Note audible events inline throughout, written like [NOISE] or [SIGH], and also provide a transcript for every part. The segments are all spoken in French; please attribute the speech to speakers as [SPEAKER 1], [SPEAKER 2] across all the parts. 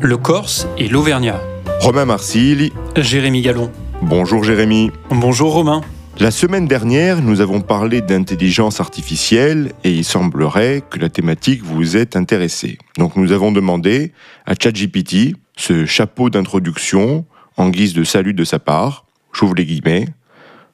[SPEAKER 1] le Corse et l'Auvergnat.
[SPEAKER 2] Romain Marsili.
[SPEAKER 1] Jérémy Gallon.
[SPEAKER 2] Bonjour Jérémy.
[SPEAKER 1] Bonjour Romain.
[SPEAKER 2] La semaine dernière, nous avons parlé d'intelligence artificielle et il semblerait que la thématique vous ait intéressé. Donc nous avons demandé à ChatGPT ce chapeau d'introduction en guise de salut de sa part, j'ouvre les guillemets,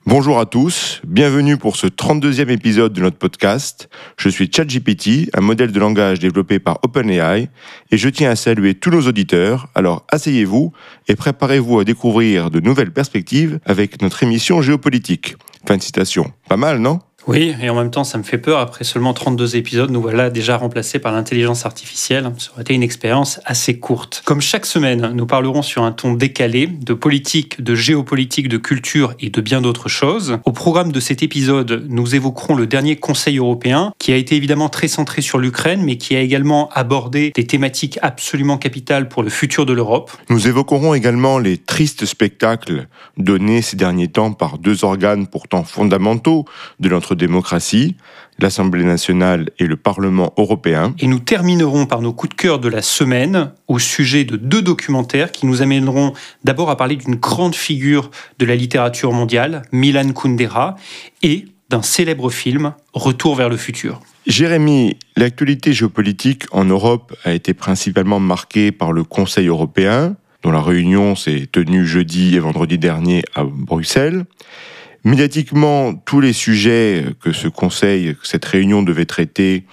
[SPEAKER 2] Bonjour à tous, bienvenue pour ce 32e épisode de notre podcast. Je suis ChatGPT, un modèle de langage développé par OpenAI, et je tiens à saluer tous nos auditeurs. Alors asseyez-vous et préparez-vous à découvrir de nouvelles perspectives avec notre émission géopolitique. Fin de citation. Pas mal, non?
[SPEAKER 1] Oui, et en même temps, ça me fait peur. Après seulement 32 épisodes, nous voilà déjà remplacés par l'intelligence artificielle. Ça aurait été une expérience assez courte. Comme chaque semaine, nous parlerons sur un ton décalé de politique, de géopolitique, de culture et de bien d'autres choses. Au programme de cet épisode, nous évoquerons le dernier Conseil européen, qui a été évidemment très centré sur l'Ukraine, mais qui a également abordé des thématiques absolument capitales pour le futur de l'Europe.
[SPEAKER 2] Nous évoquerons également les tristes spectacles donnés ces derniers temps par deux organes pourtant fondamentaux de notre démocratie, l'Assemblée nationale et le Parlement européen.
[SPEAKER 1] Et nous terminerons par nos coups de cœur de la semaine au sujet de deux documentaires qui nous amèneront d'abord à parler d'une grande figure de la littérature mondiale, Milan Kundera, et d'un célèbre film, Retour vers le futur.
[SPEAKER 2] Jérémy, l'actualité géopolitique en Europe a été principalement marquée par le Conseil européen, dont la réunion s'est tenue jeudi et vendredi dernier à Bruxelles. Médiatiquement, tous les sujets que ce conseil, que cette réunion devait traiter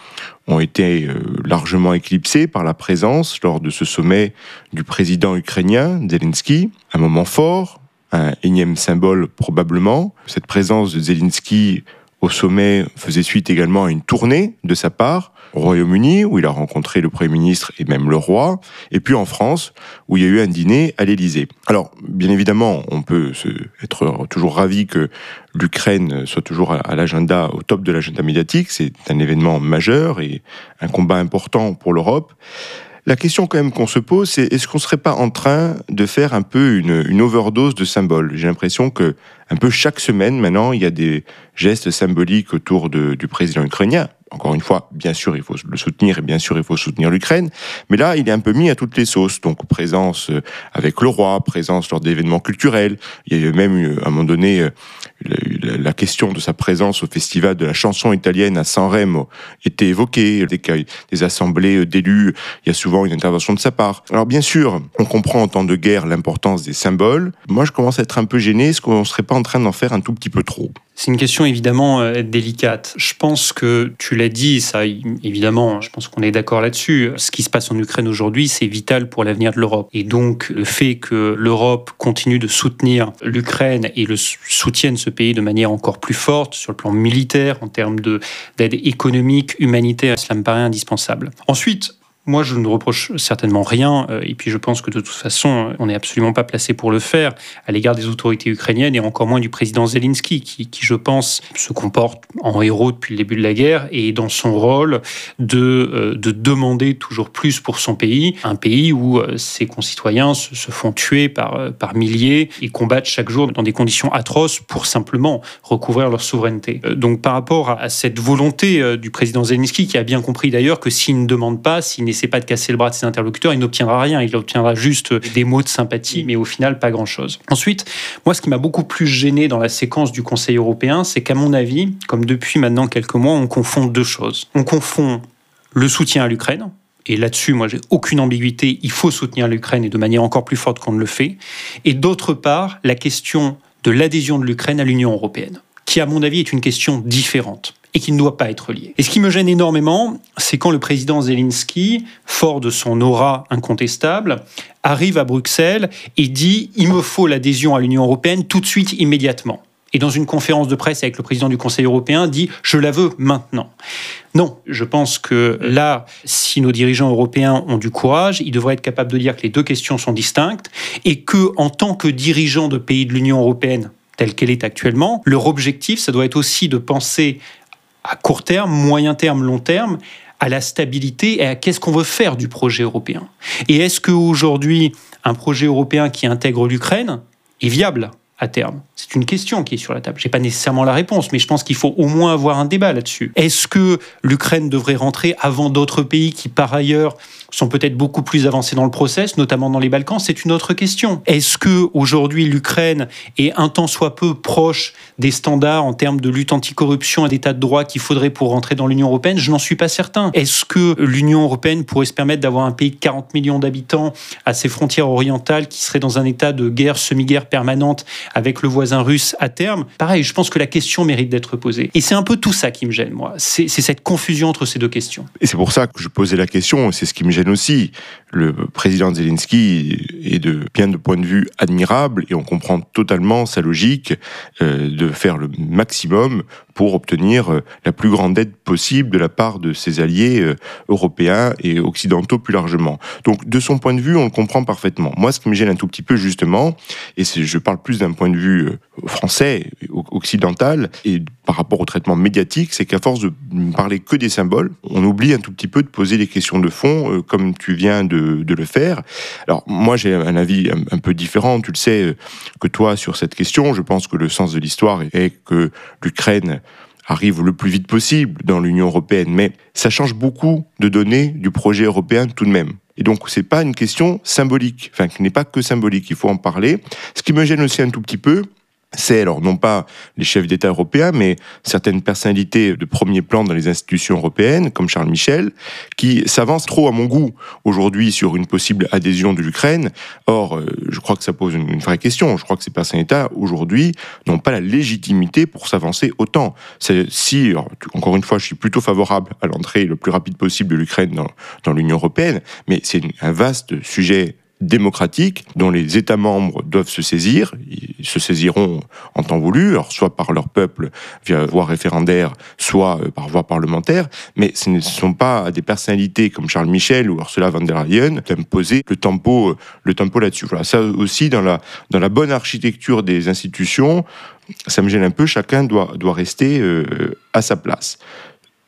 [SPEAKER 2] ont été euh, largement éclipsés par la présence lors de ce sommet du président ukrainien Zelensky. Un moment fort, un énième symbole probablement. Cette présence de Zelensky au sommet faisait suite également à une tournée de sa part au Royaume-Uni, où il a rencontré le Premier ministre et même le roi, et puis en France, où il y a eu un dîner à l'Élysée. Alors, bien évidemment, on peut être toujours ravi que l'Ukraine soit toujours à l'agenda, au top de l'agenda médiatique. C'est un événement majeur et un combat important pour l'Europe. La question quand même qu'on se pose, c'est est-ce qu'on ne serait pas en train de faire un peu une, une overdose de symboles? J'ai l'impression que un peu chaque semaine maintenant, il y a des gestes symboliques autour de, du président ukrainien encore une fois, bien sûr, il faut le soutenir et bien sûr, il faut soutenir l'Ukraine. Mais là, il est un peu mis à toutes les sauces. Donc, présence euh, avec le roi, présence lors d'événements culturels. Il y a même, à un moment donné, euh, la question de sa présence au festival de la chanson italienne à San Remo était évoquée. Des assemblées d'élus, il y a souvent une intervention de sa part. Alors, bien sûr, on comprend en temps de guerre l'importance des symboles. Moi, je commence à être un peu gêné. Est-ce qu'on ne serait pas en train d'en faire un tout petit peu trop?
[SPEAKER 1] C'est une question évidemment euh, délicate. Je pense que tu l'as dit, ça évidemment, je pense qu'on est d'accord là-dessus. Ce qui se passe en Ukraine aujourd'hui, c'est vital pour l'avenir de l'Europe. Et donc le fait que l'Europe continue de soutenir l'Ukraine et le soutienne ce pays de manière encore plus forte sur le plan militaire, en termes d'aide économique, humanitaire, cela me paraît indispensable. Ensuite, moi, je ne reproche certainement rien, euh, et puis je pense que de toute façon, on n'est absolument pas placé pour le faire à l'égard des autorités ukrainiennes, et encore moins du président Zelensky, qui, je pense, se comporte en héros depuis le début de la guerre, et dans son rôle de, euh, de demander toujours plus pour son pays, un pays où euh, ses concitoyens se, font tuer par, par milliers et combattent chaque jour dans des conditions atroces pour simplement recouvrir leur souveraineté. Donc par rapport à, cette volonté du président Zelensky, qui a bien compris d'ailleurs que s'il ne demande pas, s'il n'essaie pas de casser le bras de ses interlocuteurs, il n'obtiendra rien. Il obtiendra juste des mots de sympathie, mais au final, pas grand-chose. Ensuite, moi, ce qui m'a beaucoup plus gêné dans la séquence du Conseil européen, c'est qu'à mon avis, comme depuis maintenant quelques mois, on confond deux choses. On confond le soutien à l'Ukraine, et là-dessus, moi, j'ai aucune ambiguïté. Il faut soutenir l'Ukraine et de manière encore plus forte qu'on ne le fait. Et d'autre part, la question de l'adhésion de l'Ukraine à l'Union européenne, qui, à mon avis, est une question différente et qui ne doit pas être lié. Et ce qui me gêne énormément, c'est quand le président Zelensky, fort de son aura incontestable, arrive à Bruxelles et dit il me faut l'adhésion à l'Union européenne tout de suite, immédiatement. Et dans une conférence de presse avec le président du Conseil européen, dit je la veux maintenant. Non, je pense que là, si nos dirigeants européens ont du courage, ils devraient être capables de dire que les deux questions sont distinctes et que, en tant que dirigeants de pays de l'Union européenne, telle qu'elle est actuellement, leur objectif, ça doit être aussi de penser à court terme, moyen terme, long terme, à la stabilité et à qu'est-ce qu'on veut faire du projet européen. Et est-ce qu'aujourd'hui, un projet européen qui intègre l'Ukraine est viable à terme? C'est une question qui est sur la table. J'ai pas nécessairement la réponse, mais je pense qu'il faut au moins avoir un débat là-dessus. Est-ce que l'Ukraine devrait rentrer avant d'autres pays qui, par ailleurs, sont peut-être beaucoup plus avancés dans le process, notamment dans les Balkans? C'est une autre question. Est-ce que aujourd'hui l'Ukraine est un tant soit peu proche des standards en termes de lutte anticorruption et d'état de droit qu'il faudrait pour rentrer dans l'Union européenne? Je n'en suis pas certain. Est-ce que l'Union européenne pourrait se permettre d'avoir un pays de 40 millions d'habitants à ses frontières orientales qui serait dans un état de guerre, semi-guerre permanente avec le voisin russe à terme Pareil, je pense que la question mérite d'être posée. Et c'est un peu tout ça qui me gêne, moi. C'est cette confusion entre ces deux questions.
[SPEAKER 2] Et c'est pour ça que je posais la question, c'est ce qui me gêne aussi. Le président Zelensky est de bien de point de vue admirable et on comprend totalement sa logique euh, de faire le maximum pour obtenir euh, la plus grande aide possible de la part de ses alliés euh, européens et occidentaux plus largement. Donc de son point de vue, on le comprend parfaitement. Moi, ce qui me gêne un tout petit peu justement, et je parle plus d'un point de vue français, occidental, et par rapport au traitement médiatique, c'est qu'à force de parler que des symboles, on oublie un tout petit peu de poser des questions de fond, comme tu viens de, le faire. Alors moi, j'ai un avis un, un, peu différent, tu le sais, que toi sur cette question. Je pense que le sens de l'histoire est que l'Ukraine arrive le plus vite possible dans l'Union européenne, mais ça change beaucoup de données du projet européen tout de même. Et donc, c'est pas une question symbolique, enfin, qui n'est pas que symbolique, il faut en parler. Ce qui me gêne aussi un tout petit peu, c'est alors non pas les chefs d'État européens, mais certaines personnalités de premier plan dans les institutions européennes, comme Charles Michel, qui s'avancent trop à mon goût aujourd'hui sur une possible adhésion de l'Ukraine. Or, euh, je crois que ça pose une, vraie question. Je crois que ces personnalités aujourd'hui n'ont pas la légitimité pour s'avancer autant. Si, encore une fois, je suis plutôt favorable à l'entrée le plus rapide possible de l'Ukraine dans l'Union européenne, mais c'est un vaste sujet démocratique dont les États membres doivent se saisir. Ils se saisiront en temps voulu, alors soit par leur peuple via voie référendaire, soit euh, par voie parlementaire, mais ce ne sont pas des personnalités comme Charles Michel ou Ursula von der Leyen d'imposer le tempo, le tempo là-dessus. Voilà, ça aussi dans la, dans la bonne architecture des institutions, ça me gêne un peu, chacun doit, doit rester euh, à sa place.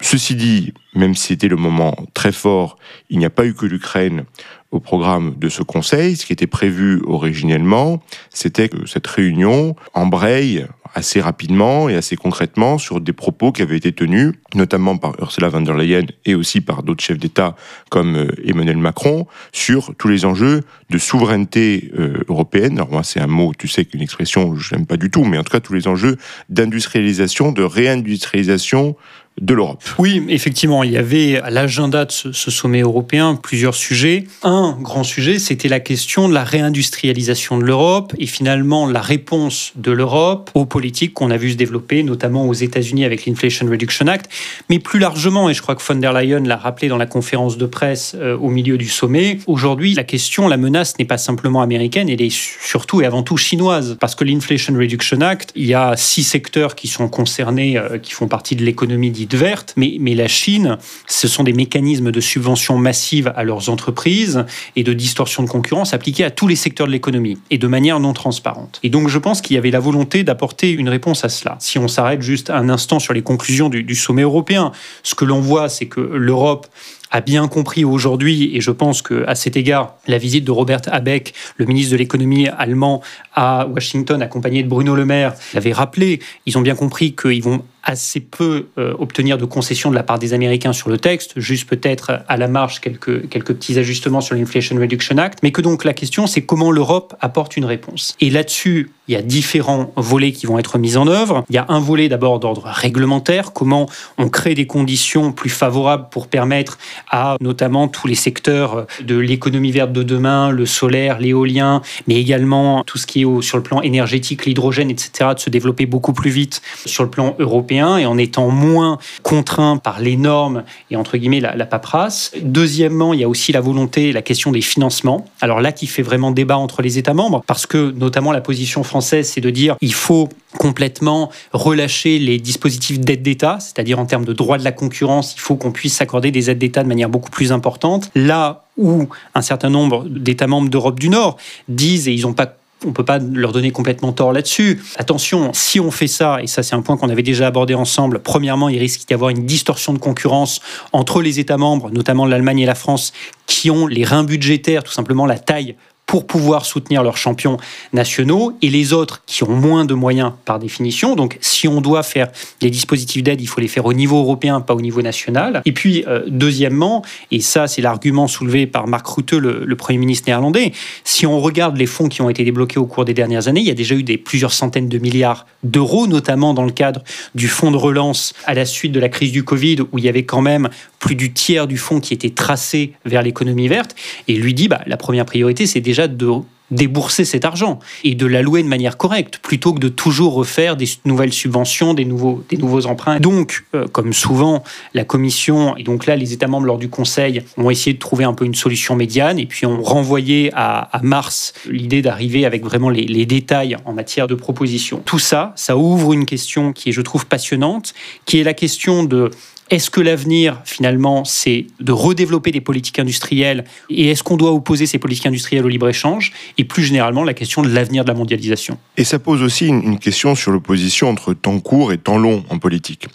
[SPEAKER 2] Ceci dit, même si c'était le moment très fort, il n'y a pas eu que l'Ukraine au programme de ce Conseil. Ce qui était prévu originellement, c'était que cette réunion embraye assez rapidement et assez concrètement sur des propos qui avaient été tenus, notamment par Ursula von der Leyen et aussi par d'autres chefs d'État comme euh, Emmanuel Macron, sur tous les enjeux de souveraineté euh, européenne. Alors moi, c'est un mot, tu sais, qu'une expression, je n'aime pas du tout, mais en tout cas tous les enjeux d'industrialisation, de réindustrialisation de l'Europe.
[SPEAKER 1] Oui, effectivement, il y avait à l'agenda de ce, sommet européen plusieurs sujets. Un grand sujet, c'était la question de la réindustrialisation de l'Europe et finalement la réponse de l'Europe aux politiques qu'on a vu se développer, notamment aux États-Unis avec l'Inflation Reduction Act, mais plus largement, et je crois que von der Leyen l'a rappelé dans la conférence de presse euh, au milieu du sommet, aujourd'hui, la question, la menace n'est pas simplement américaine, elle est surtout et avant tout chinoise, parce que l'Inflation Reduction Act, il y a six secteurs qui sont concernés, euh, qui font partie de l'économie verte, mais, mais la Chine, ce sont des mécanismes de subvention massive à leurs entreprises et de distorsion de concurrence appliqués à tous les secteurs de l'économie et de manière non transparente. Et donc je pense qu'il y avait la volonté d'apporter une réponse à cela. Si on s'arrête juste un instant sur les conclusions du, sommet européen, ce que l'on voit, c'est que l'Europe a bien compris aujourd'hui, et je pense qu'à cet égard, la visite de Robert Habeck, le ministre de l'économie allemand, à Washington, accompagné de Bruno Le Maire, l'avait rappelé, ils ont bien compris qu'ils vont assez peu euh, obtenir de concessions de la part des Américains sur le texte, juste peut-être à la marge quelques, quelques petits ajustements sur l'Inflation Reduction Act, mais que donc la question c'est comment l'Europe apporte une réponse. Et là-dessus, il y a différents volets qui vont être mis en œuvre. Il y a un volet d'abord d'ordre réglementaire, comment on crée des conditions plus favorables pour permettre à notamment tous les secteurs de l'économie verte de demain, le solaire, l'éolien, mais également tout ce qui est sur le plan énergétique, l'hydrogène, etc., de se développer beaucoup plus vite sur le plan européen et en étant moins contraint par les normes et entre guillemets la, paperasse. Deuxièmement, il y a aussi la volonté, la question des financements. Alors là, qui fait vraiment débat entre les États membres, parce que notamment la position française, c'est de dire il faut complètement relâcher les dispositifs d'aide d'État, c'est-à-dire en termes de droit de la concurrence, il faut qu'on puisse s'accorder des aides d'État de manière beaucoup plus importante. Là où un certain nombre d'États membres d'Europe du Nord disent, et ils n'ont pas on peut pas leur donner complètement tort là-dessus. Attention, si on fait ça, et ça c'est un point qu'on avait déjà abordé ensemble, premièrement, il risque d'y avoir une distorsion de concurrence entre les États membres, notamment l'Allemagne et la France, qui ont les reins budgétaires, tout simplement la taille pour pouvoir soutenir leurs champions nationaux et les autres qui ont moins de moyens par définition. Donc si on doit faire des dispositifs d'aide, il faut les faire au niveau européen, pas au niveau national. Et puis, euh, deuxièmement, et ça c'est l'argument soulevé par Mark Rutte, le, le, Premier ministre néerlandais, si on regarde les fonds qui ont été débloqués au cours des dernières années, il y a déjà eu des plusieurs centaines de milliards d'euros, notamment dans le cadre du fonds de relance à la suite de la crise du Covid, où il y avait quand même plus du tiers du fonds qui était tracé vers l'économie verte. Et lui dit, bah, la première priorité, c'est déjà de débourser cet argent et de l'allouer de manière correcte plutôt que de toujours refaire des nouvelles subventions, des nouveaux, des nouveaux emprunts. Donc, euh, comme souvent, la Commission et donc là les États membres lors du Conseil ont essayé de trouver un peu une solution médiane et puis ont renvoyé à, mars l'idée d'arriver avec vraiment les, les détails en matière de propositions. Tout ça, ça ouvre une question qui est, je trouve, passionnante, qui est la question de est-ce que l'avenir, finalement, c'est de redévelopper des politiques industrielles Et est-ce qu'on doit opposer ces politiques industrielles au libre-échange Et plus généralement, la question de l'avenir de la mondialisation?
[SPEAKER 2] Et ça pose aussi une question sur l'opposition entre temps court et temps long en politique.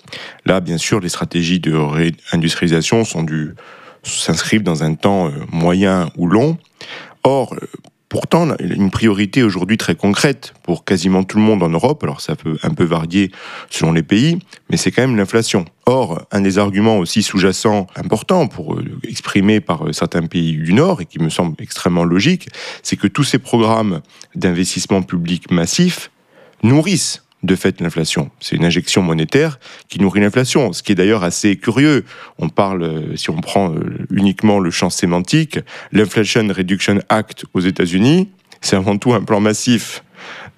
[SPEAKER 2] Là, bien sûr, les stratégies de réindustrialisation s'inscrivent dans un temps euh, moyen ou long. Or, pourtant une priorité aujourd'hui très concrète pour quasiment tout le monde en Europe, alors ça peut un peu varier selon les pays, mais c'est quand même l'inflation. Or, un des arguments aussi sous-jacents importants pour euh, exprimer par euh, certains pays du Nord, et qui me semble extrêmement logique, c'est que tous ces programmes d'investissement public massifs nourrissent de fait l'inflation. C'est une injection monétaire qui nourrit l'inflation, ce qui est d'ailleurs assez curieux. On parle, euh, si on prend euh, uniquement le champ sémantique, l'Inflation Reduction Act aux États-Unis, c'est avant tout un plan massif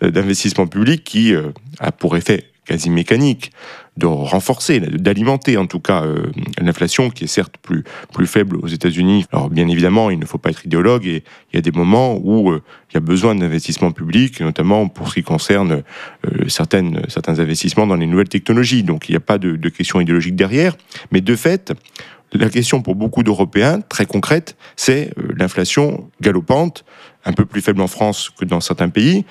[SPEAKER 2] euh, d'investissement public qui a pour effet quasi mécanique de renforcer, d'alimenter en tout cas euh, l'inflation qui est certes plus, plus faible aux États-Unis. Alors bien évidemment, il ne faut pas être idéologue et il y a des moments où euh, il y a besoin d'investissements publics, notamment pour ce qui concerne euh, certaines, certains investissements dans les nouvelles technologies. Donc il n'y a pas de, de question idéologique derrière. Mais de fait, la question pour beaucoup d'Européens, très concrète, c'est l'inflation galopante, un peu plus faible en France que dans certains pays,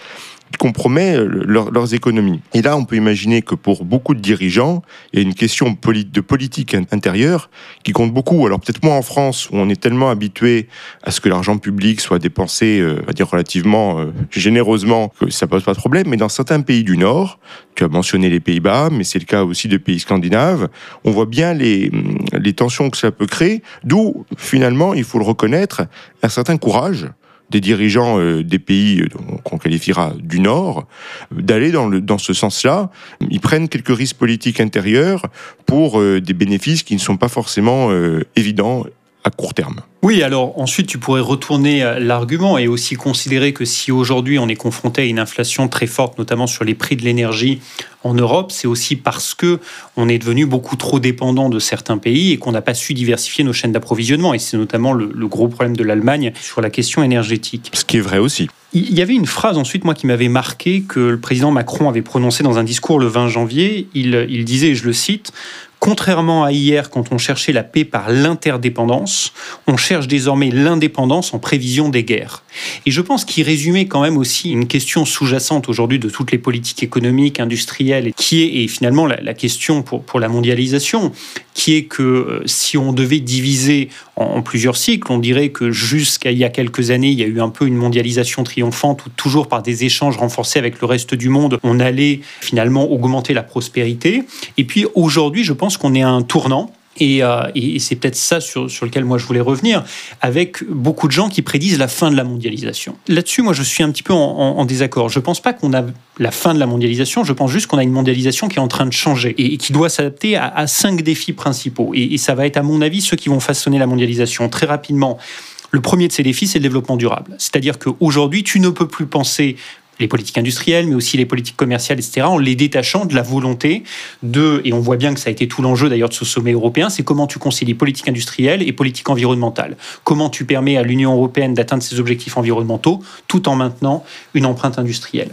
[SPEAKER 2] compromet euh, leurs économies. Et là, on peut imaginer que pour beaucoup de dirigeants, il y a une question de politique intérieure qui compte beaucoup. Alors peut-être moins en France, où on est tellement habitué à ce que l'argent public soit dépensé, euh, va dire relativement euh, généreusement, que ça pose pas de problème. Mais dans certains pays du Nord, tu as mentionné les Pays-Bas, mais c'est le cas aussi de pays scandinaves, on voit bien les, les tensions que ça peut créer, d'où finalement, il faut le reconnaître, un certain courage des dirigeants euh, des pays euh, qu'on qualifiera du Nord d'aller dans, dans ce sens-là. Ils prennent quelques risques politiques intérieurs pour euh, des bénéfices qui ne sont pas forcément évidents à court terme.
[SPEAKER 1] Oui, alors ensuite tu pourrais retourner l'argument et aussi considérer que si aujourd'hui on est confronté à une inflation très forte, notamment sur les prix de l'énergie en Europe, c'est aussi parce que on est devenu beaucoup trop dépendant de certains pays et qu'on n'a pas su diversifier nos chaînes d'approvisionnement. Et c'est notamment le, le, gros problème de l'Allemagne sur la question énergétique.
[SPEAKER 2] Ce qui est vrai aussi.
[SPEAKER 1] Il y avait une phrase ensuite, moi, qui m'avait marqué, que le président Macron avait prononcée dans un discours le 20 janvier. Il, il disait, je le cite, Contrairement à hier, quand on cherchait la paix par l'interdépendance, on cherche désormais l'indépendance en prévision des guerres. Et je pense qu'il résumait quand même aussi une question sous-jacente aujourd'hui de toutes les politiques économiques, industrielles, qui est et finalement la, question pour, pour la mondialisation, qui est que euh, si on devait diviser en, plusieurs cycles, on dirait que jusqu'à il y a quelques années, il y a eu un peu une mondialisation triomphante où toujours par des échanges renforcés avec le reste du monde, on allait finalement augmenter la prospérité. Et puis aujourd'hui, je pense qu'on est à un tournant euh, et, c'est peut-être ça sur, lequel moi je voulais revenir, avec beaucoup de gens qui prédisent la fin de la mondialisation. Là-dessus, moi je suis un petit peu en, désaccord. Je ne pense pas qu'on a la fin de la mondialisation, je pense juste qu'on a une mondialisation qui est en train de changer et, qui doit s'adapter à, cinq défis principaux. Et ça va être, à mon avis, ceux qui vont façonner la mondialisation très rapidement. Le premier de ces défis, c'est le développement durable. C'est-à-dire qu'aujourd'hui, tu ne peux plus penser les politiques industrielles, mais aussi les politiques commerciales, etc., en les détachant de la volonté de, et on voit bien que ça a été tout l'enjeu d'ailleurs de ce sommet européen, c'est comment tu concilies politique industrielle et politique environnementale. Comment tu permets à l'Union européenne d'atteindre ses objectifs environnementaux tout en maintenant une empreinte industrielle.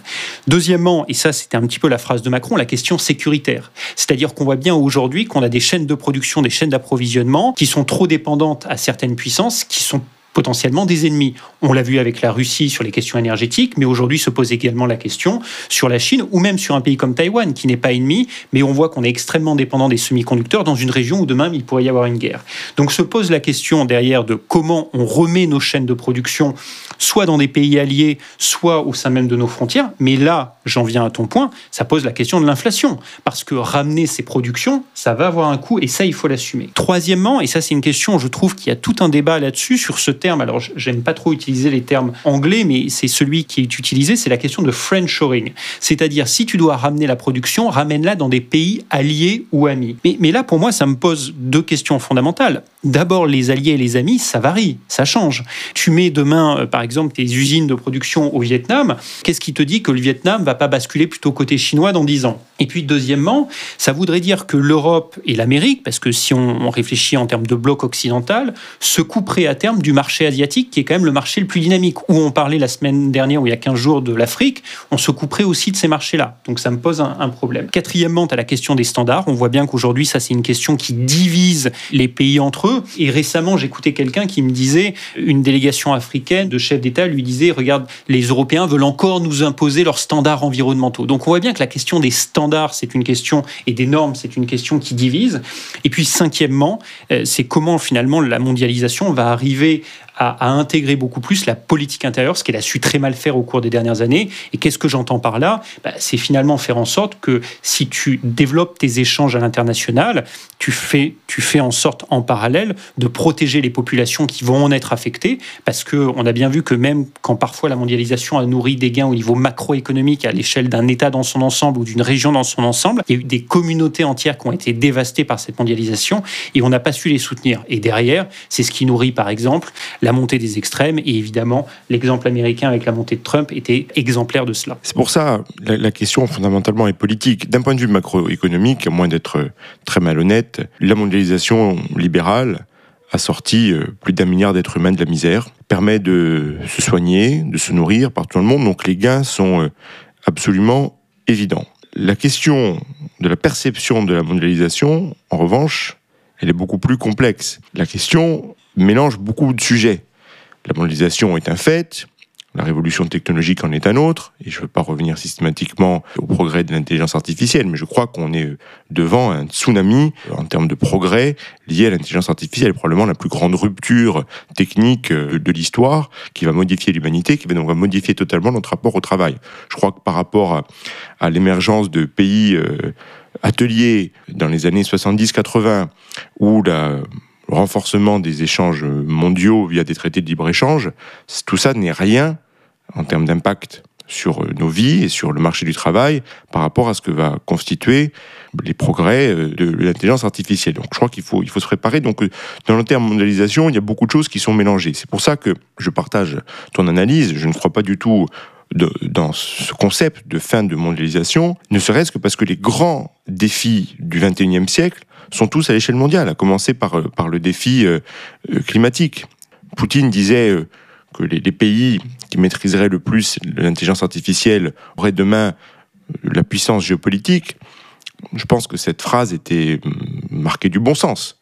[SPEAKER 1] Deuxièmement, et ça c'était un petit peu la phrase de Macron, la question sécuritaire. C'est-à-dire qu'on voit bien aujourd'hui qu'on a des chaînes de production, des chaînes d'approvisionnement qui sont trop dépendantes à certaines puissances, qui sont potentiellement des ennemis. On l'a vu avec la Russie sur les questions énergétiques, mais aujourd'hui se pose également la question sur la Chine ou même sur un pays comme Taïwan qui n'est pas ennemi, mais on voit qu'on est extrêmement dépendant des semi-conducteurs dans une région où demain il pourrait y avoir une guerre. Donc se pose la question derrière de comment on remet nos chaînes de production soit dans des pays alliés, soit au sein même de nos frontières. Mais là, j'en viens à ton point, ça pose la question de l'inflation. Parce que ramener ces productions, ça va avoir un coût et ça, il faut l'assumer. Troisièmement, et ça c'est une question, je trouve qu'il y a tout un débat là-dessus, sur ce Alors, j'aime pas trop utiliser les termes anglais, mais c'est celui qui est utilisé, c'est la question de friendshoring. C'est-à-dire, si tu dois ramener la production, ramène-la dans des pays alliés ou amis. Mais, mais là, pour moi, ça me pose deux questions fondamentales. D'abord, les alliés et les amis, ça varie, ça change. Tu mets demain, euh, par exemple, tes usines de production au Vietnam, qu'est-ce qui te dit que le Vietnam va pas basculer plutôt côté chinois dans 10 ans? Et puis, deuxièmement, ça voudrait dire que l'Europe et l'Amérique, parce que si on réfléchit en termes de bloc occidental, se couperaient à terme du marché asiatique, qui est quand même le marché le plus dynamique. Où on parlait la semaine dernière, ou il y a 15 jours, de l'Afrique, on se couperait aussi de ces marchés-là. Donc ça me pose un, problème. Quatrièmement, tu as la question des standards. On voit bien qu'aujourd'hui, ça, c'est une question qui divise les pays entre eux et récemment, j'écoutais quelqu'un qui me disait, une délégation africaine de chefs d'État lui disait, regarde, les Européens veulent encore nous imposer leurs standards environnementaux. Donc on voit bien que la question des standards, c'est une question, et des normes, c'est une question qui divise. Et puis cinquièmement, euh, c'est comment finalement la mondialisation va arriver à, intégrer beaucoup plus la politique intérieure, ce qu'elle a su très mal faire au cours des dernières années. Et qu'est-ce que j'entends par là? Bah, C'est finalement faire en sorte que si tu développes tes échanges à l'international, tu fais, tu fais en sorte en parallèle de protéger les populations qui vont en être affectées, parce qu'on a bien vu que même quand parfois la mondialisation a nourri des gains au niveau macroéconomique à l'échelle d'un État dans son ensemble ou d'une région dans son ensemble, il y a eu des communautés entières qui ont été dévastées par cette mondialisation et on n'a pas su les soutenir. Et derrière, c'est ce qui nourrit par exemple la montée des extrêmes. Et évidemment, l'exemple américain avec la montée de Trump était exemplaire de cela.
[SPEAKER 2] C'est pour ça, la, la, question fondamentalement est politique. D'un point de vue macroéconomique, à moins d'être très malhonnête, la mondialisation libérale a sorti euh, plus d'un milliard d'êtres humains de la misère, permet de se soigner, de se nourrir partout dans le monde. Donc les gains sont euh, absolument évidents. La question de la perception de la mondialisation, en revanche, elle est beaucoup plus complexe. La question mélange beaucoup de sujets. La mondialisation est un fait, la révolution technologique en est un autre, et je ne veux pas revenir systématiquement au progrès de l'intelligence artificielle, mais je crois qu'on est devant un tsunami en termes de progrès lié à l'intelligence artificielle, probablement la plus grande rupture technique de l'histoire qui va modifier l'humanité, qui va donc modifier totalement notre rapport au travail. Je crois que par rapport à, l'émergence de pays euh, ateliers dans les années 70-80, où la renforcement des échanges mondiaux via des traités de libre-échange, tout ça n'est rien en termes d'impact sur nos vies et sur le marché du travail par rapport à ce que va constituer les progrès euh, de l'intelligence artificielle. Donc je crois qu'il faut, il faut se préparer. Donc euh, dans le terme mondialisation, il y a beaucoup de choses qui sont mélangées. C'est pour ça que je partage ton analyse. Je ne crois pas du tout dans ce concept de fin de mondialisation, ne serait-ce que parce que les grands défis du 21e siècle sont tous à l'échelle mondiale, à commencer par, euh, par le défi euh, euh, climatique. Poutine disait que les, pays qui maîtriseraient le plus l'intelligence artificielle auraient demain la puissance géopolitique. Je pense que cette phrase était marquée du bon sens.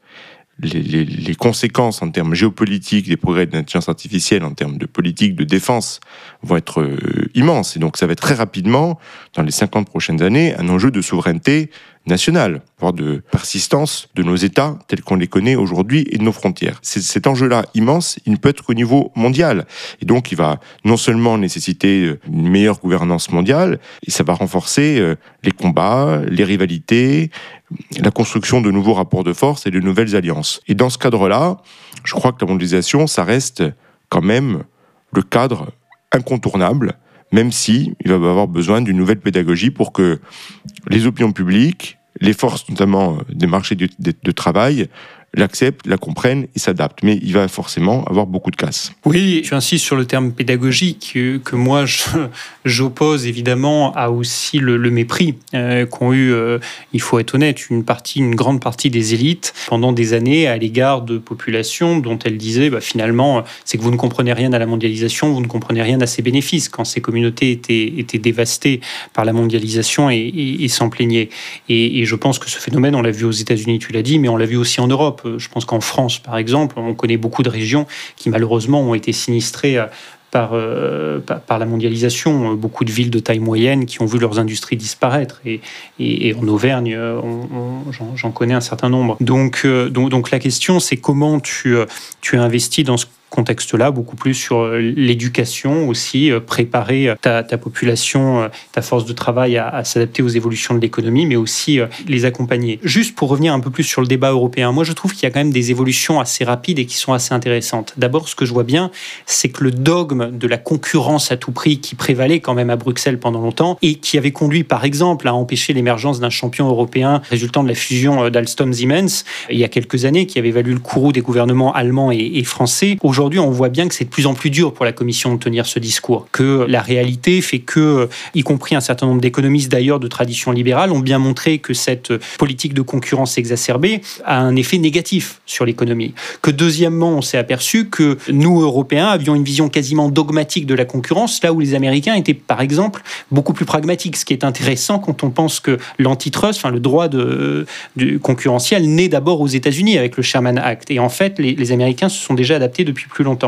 [SPEAKER 2] Les, conséquences en termes géopolitiques des progrès de l'intelligence artificielle, en termes de politique de défense, vont être immenses. Et donc ça va être très rapidement, dans les 50 prochaines années, un enjeu de souveraineté nationale, voire de persistance de nos États tels qu'on les connaît aujourd'hui et de nos frontières. Cet enjeu-là immense, il ne peut être qu'au niveau mondial. Et donc, il va non seulement nécessiter euh, une meilleure gouvernance mondiale, et ça va renforcer euh, les combats, les rivalités, la construction de nouveaux rapports de force et de nouvelles alliances. Et dans ce cadre-là, je crois que la mondialisation, ça reste quand même le cadre incontournable même si il va avoir besoin d'une nouvelle pédagogie pour que les opinions publiques, les forces notamment des marchés de, de travail, l'acceptent, la comprennent et s'adaptent. Mais il va forcément avoir beaucoup de casse.
[SPEAKER 1] Oui, tu insistes sur le terme pédagogique que, que moi [LAUGHS] j'oppose évidemment à aussi le, mépris euh, qu'ont eu, euh, il faut être honnête, une partie, une grande partie des élites pendant des années à l'égard de populations dont elles disaient bah, finalement c'est que vous ne comprenez rien à la mondialisation, vous ne comprenez rien à ses bénéfices quand ces communautés étaient, dévastées par la mondialisation et, s'en plaignaient. Et je pense que ce phénomène, on l'a vu aux États-Unis, tu l'as dit, mais on l'a vu aussi en Europe. Je pense qu'en France, par exemple, on connaît beaucoup de régions qui malheureusement ont été sinistrées par, par, la mondialisation. Beaucoup de villes de taille moyenne qui ont vu leurs industries disparaître. Et, en Auvergne, j'en connais un certain nombre. Donc, donc, donc la question, c'est comment tu, tu investis dans ce contexte-là, beaucoup plus sur euh, l'éducation aussi, euh, préparer euh, ta, population, ta force de travail à, s'adapter aux évolutions de l'économie, mais aussi les accompagner. Juste pour revenir un peu plus sur le débat européen, moi je trouve qu'il y a quand même des évolutions assez rapides et qui sont assez intéressantes. D'abord, ce que je vois bien, c'est que le dogme de la concurrence à tout prix qui prévalait quand même à Bruxelles pendant longtemps et qui avait conduit par exemple à empêcher l'émergence d'un champion européen résultant de la fusion d'Alstom-Siemens il y a quelques années, qui avait valu le courroux des gouvernements allemands et français, aujourd'hui aujourd'hui, on voit bien que c'est de plus en plus dur pour la Commission de tenir ce discours, que la réalité fait que, y compris un certain nombre d'économistes d'ailleurs de tradition libérale, ont bien montré que cette politique de concurrence exacerbée a un effet négatif sur l'économie. Que deuxièmement, on s'est aperçu que nous, Européens, avions une vision quasiment dogmatique de la concurrence, là où les Américains étaient, par exemple, beaucoup plus pragmatiques, ce qui est intéressant quand on pense que l'antitrust, enfin le droit de, du concurrentiel, naît d'abord aux États-Unis avec le Sherman Act. Et en fait, les, les Américains se sont déjà adaptés depuis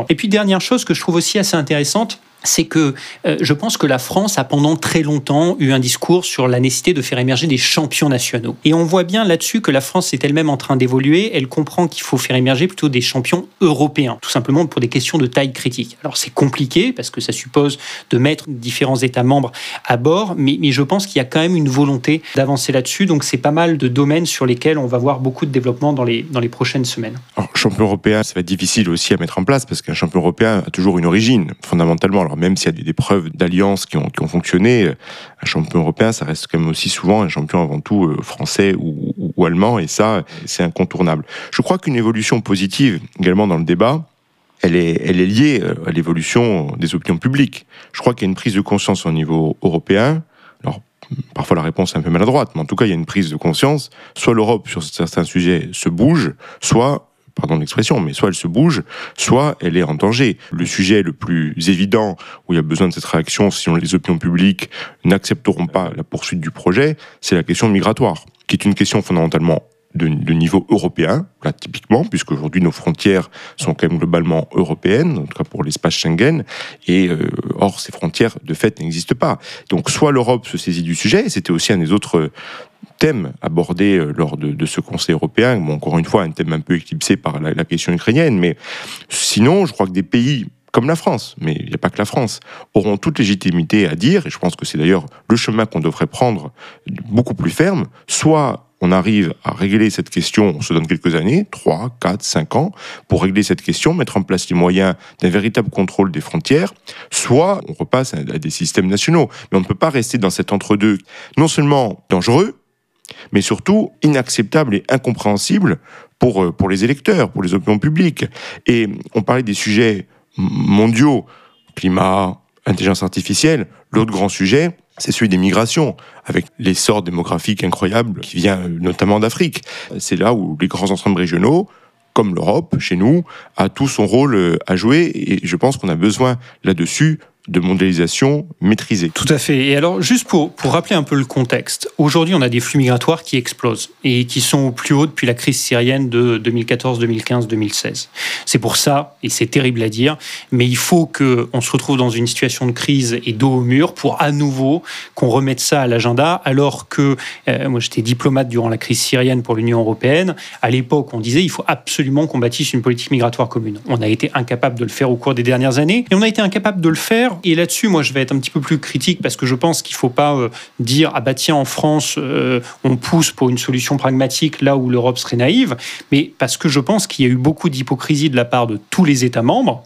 [SPEAKER 1] Et puis, dernière chose que je trouve aussi assez intéressante, c'est que euh, je pense que la France a pendant très longtemps eu un discours sur la nécessité de faire émerger des champions nationaux. Et on voit bien là-dessus que la France est elle-même en train d'évoluer. Elle comprend qu'il faut faire émerger plutôt des champions européens, tout simplement pour des questions de taille critique. Alors c'est compliqué parce que ça suppose de mettre différents États membres à bord, mais, je pense qu'il y a quand même une volonté d'avancer là-dessus. Donc c'est pas mal de domaines sur lesquels on va voir beaucoup de développement dans les, prochaines semaines.
[SPEAKER 2] Alors, champion européen, ça va être difficile aussi à mettre en place parce qu'un champion européen a toujours une origine, fondamentalement. Même s'il y a des, preuves d'alliance qui ont, fonctionné, un champion européen, ça reste quand même aussi souvent un champion avant tout euh, français ou, ou allemand, et ça, c'est incontournable. Je crois qu'une évolution positive également dans le débat, elle est, elle est liée euh, à l'évolution des opinions publiques. Je crois qu'il y a une prise de conscience au niveau européen. Alors, parfois la réponse est un peu maladroite, mais en tout cas, il y a une prise de conscience. Soit l'Europe, sur certains sujets, se bouge, soit pardon l'expression, mais soit elle se bouge, soit elle est en danger. Le sujet le plus évident où il y a besoin de cette réaction, si les opinions publiques n'accepteront pas la poursuite du projet, c'est la question migratoire, qui est une question fondamentalement de, niveau européen, là typiquement, puisque aujourd'hui nos frontières sont quand même globalement européennes, en tout cas pour l'espace Schengen, et euh, or ces frontières de fait n'existent pas. Donc soit l'Europe se saisit du sujet, c'était aussi un des autres thème abordé euh, lors de, ce Conseil européen. Bon, encore une fois, un thème un peu éclipsé par la, question ukrainienne, mais sinon, je crois que des pays comme la France, mais il n'y a pas que la France, auront toute légitimité à dire, et je pense que c'est d'ailleurs le chemin qu'on devrait prendre beaucoup plus ferme, soit on arrive à régler cette question, on se donne quelques années, 3, 4, 5 ans, pour régler cette question, mettre en place les moyens d'un véritable contrôle des frontières, soit on repasse à des systèmes nationaux. Mais on ne peut pas rester dans cet entre-deux, non seulement dangereux, mais surtout inacceptable et incompréhensible pour, euh, pour les électeurs, pour les opinions publiques. Et on parlait des sujets mondiaux, climat, intelligence artificielle. L'autre grand sujet, c'est celui des migrations, avec l'essor démographique incroyable qui vient euh, notamment d'Afrique. C'est là où les grands ensembles régionaux, comme l'Europe, chez nous, a tout son rôle euh, à jouer. Et je pense qu'on a besoin là-dessus de mondialisation maîtrisée.
[SPEAKER 1] Tout à fait. Et alors, juste pour, pour rappeler un peu le contexte, aujourd'hui, on a des flux migratoires qui explosent et qui sont au plus haut depuis la crise syrienne de 2014, 2015, 2016. C'est pour ça, et c'est terrible à dire, mais il faut qu'on se retrouve dans une situation de crise et dos au mur pour à nouveau qu'on remette ça à l'agenda, alors que euh, moi j'étais diplomate durant la crise syrienne pour l'Union européenne. À l'époque, on disait il faut absolument qu'on bâtisse une politique migratoire commune. On a été incapable de le faire au cours des dernières années et on a été incapable de le faire et là-dessus, moi, je vais être un petit peu plus critique parce que je pense qu'il ne faut pas euh, dire ah bah tiens, en France, euh, on pousse pour une solution pragmatique là où l'Europe serait naïve, mais parce que je pense qu'il y a eu beaucoup d'hypocrisie de la part de tous les États membres,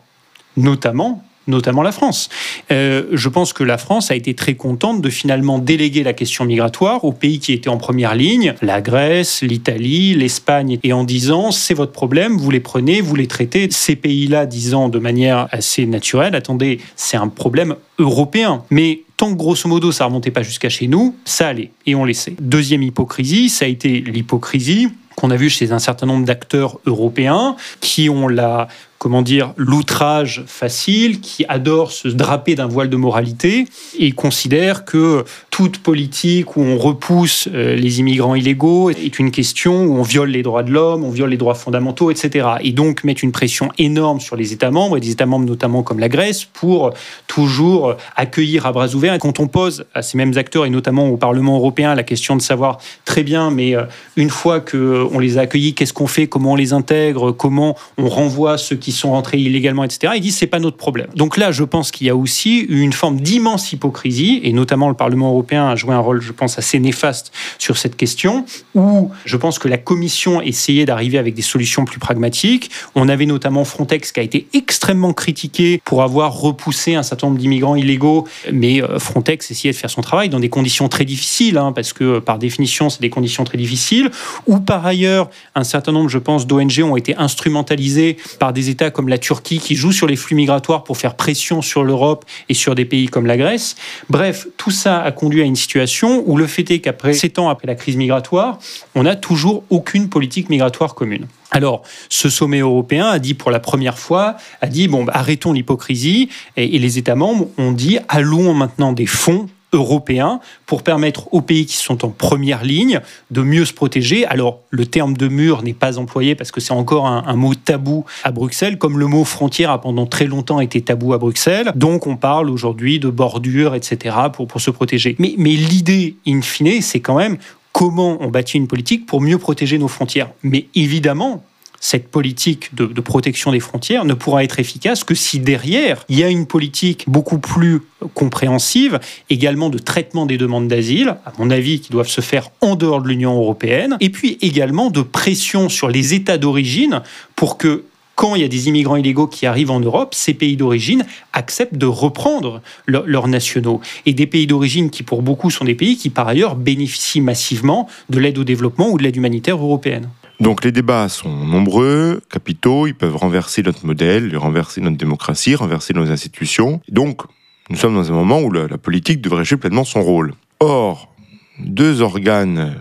[SPEAKER 1] notamment notamment la France. Euh, je pense que la France a été très contente de finalement déléguer la question migratoire aux pays qui étaient en première ligne, la Grèce, l'Italie, l'Espagne, et en disant c'est votre problème, vous les prenez, vous les traitez. Ces pays-là disant de manière assez naturelle, attendez, c'est un problème européen. Mais tant que grosso modo ça remontait pas jusqu'à chez nous, ça allait, et on laissait. Deuxième hypocrisie, ça a été l'hypocrisie qu'on a vu chez un certain nombre d'acteurs européens qui ont la comment dire, l'outrage facile, qui adore se draper d'un voile de moralité et considère que toute politique où on repousse euh, les immigrants illégaux est une question où on viole les droits de l'homme, on viole les droits fondamentaux, etc. Et donc mettre une pression énorme sur les États membres, et des États membres notamment comme la Grèce, pour toujours accueillir à bras ouverts. Et quand on pose à ces mêmes acteurs, et notamment au Parlement européen, la question de savoir très bien, mais euh, une fois qu'on les a accueillis, qu'est-ce qu'on fait, comment on les intègre, comment on renvoie ceux qui sont rentrés illégalement, etc. Ils disent c'est pas notre problème. Donc là, je pense qu'il y a aussi une forme d'immense hypocrisie, et notamment le Parlement européen a joué un rôle, je pense, assez néfaste sur cette question, où je pense que la Commission essayait d'arriver avec des solutions plus pragmatiques. On avait notamment Frontex qui a été extrêmement critiqué pour avoir repoussé un certain nombre d'immigrants illégaux, mais euh, Frontex essayait de faire son travail dans des conditions très difficiles, hein, parce que par définition, c'est des conditions très difficiles, ou par ailleurs, un certain nombre, je pense, d'ONG ont été instrumentalisés par des États comme la Turquie qui jouent sur les flux migratoires pour faire pression sur l'Europe et sur des pays comme la Grèce. Bref, tout ça a conduit à une situation où le fait est qu'après sept ans après la crise migratoire, on n'a toujours aucune politique migratoire commune. Alors, ce sommet européen a dit pour la première fois, a dit bon, bah, arrêtons l'hypocrisie, et, et les États membres ont dit allouons maintenant des fonds européen pour permettre aux pays qui sont en première ligne de mieux se protéger. Alors, le terme de mur n'est pas employé parce que c'est encore un, mot tabou à Bruxelles, comme le mot frontière a pendant très longtemps été tabou à Bruxelles. Donc, on parle aujourd'hui de bordures, etc., pour, pour se protéger. Mais, mais l'idée, in fine, c'est quand même comment on bâtit une politique pour mieux protéger nos frontières. Mais évidemment, cette politique de, protection des frontières ne pourra être efficace que si derrière, il y a une politique beaucoup plus compréhensive, également de traitement des demandes d'asile, à mon avis, qui doivent se faire en dehors de l'Union européenne, et puis également de pression sur les États d'origine pour que quand il y a des immigrants illégaux qui arrivent en Europe, ces pays d'origine acceptent de reprendre leurs nationaux. Et des pays d'origine qui, pour beaucoup, sont des pays qui, par ailleurs, bénéficient massivement de l'aide au développement ou de l'aide humanitaire européenne.
[SPEAKER 2] Donc les débats sont nombreux, capitaux, ils peuvent renverser notre modèle, renverser notre démocratie, renverser nos institutions. Donc nous sommes dans un moment où la, politique devrait jouer pleinement son rôle. Or, deux organes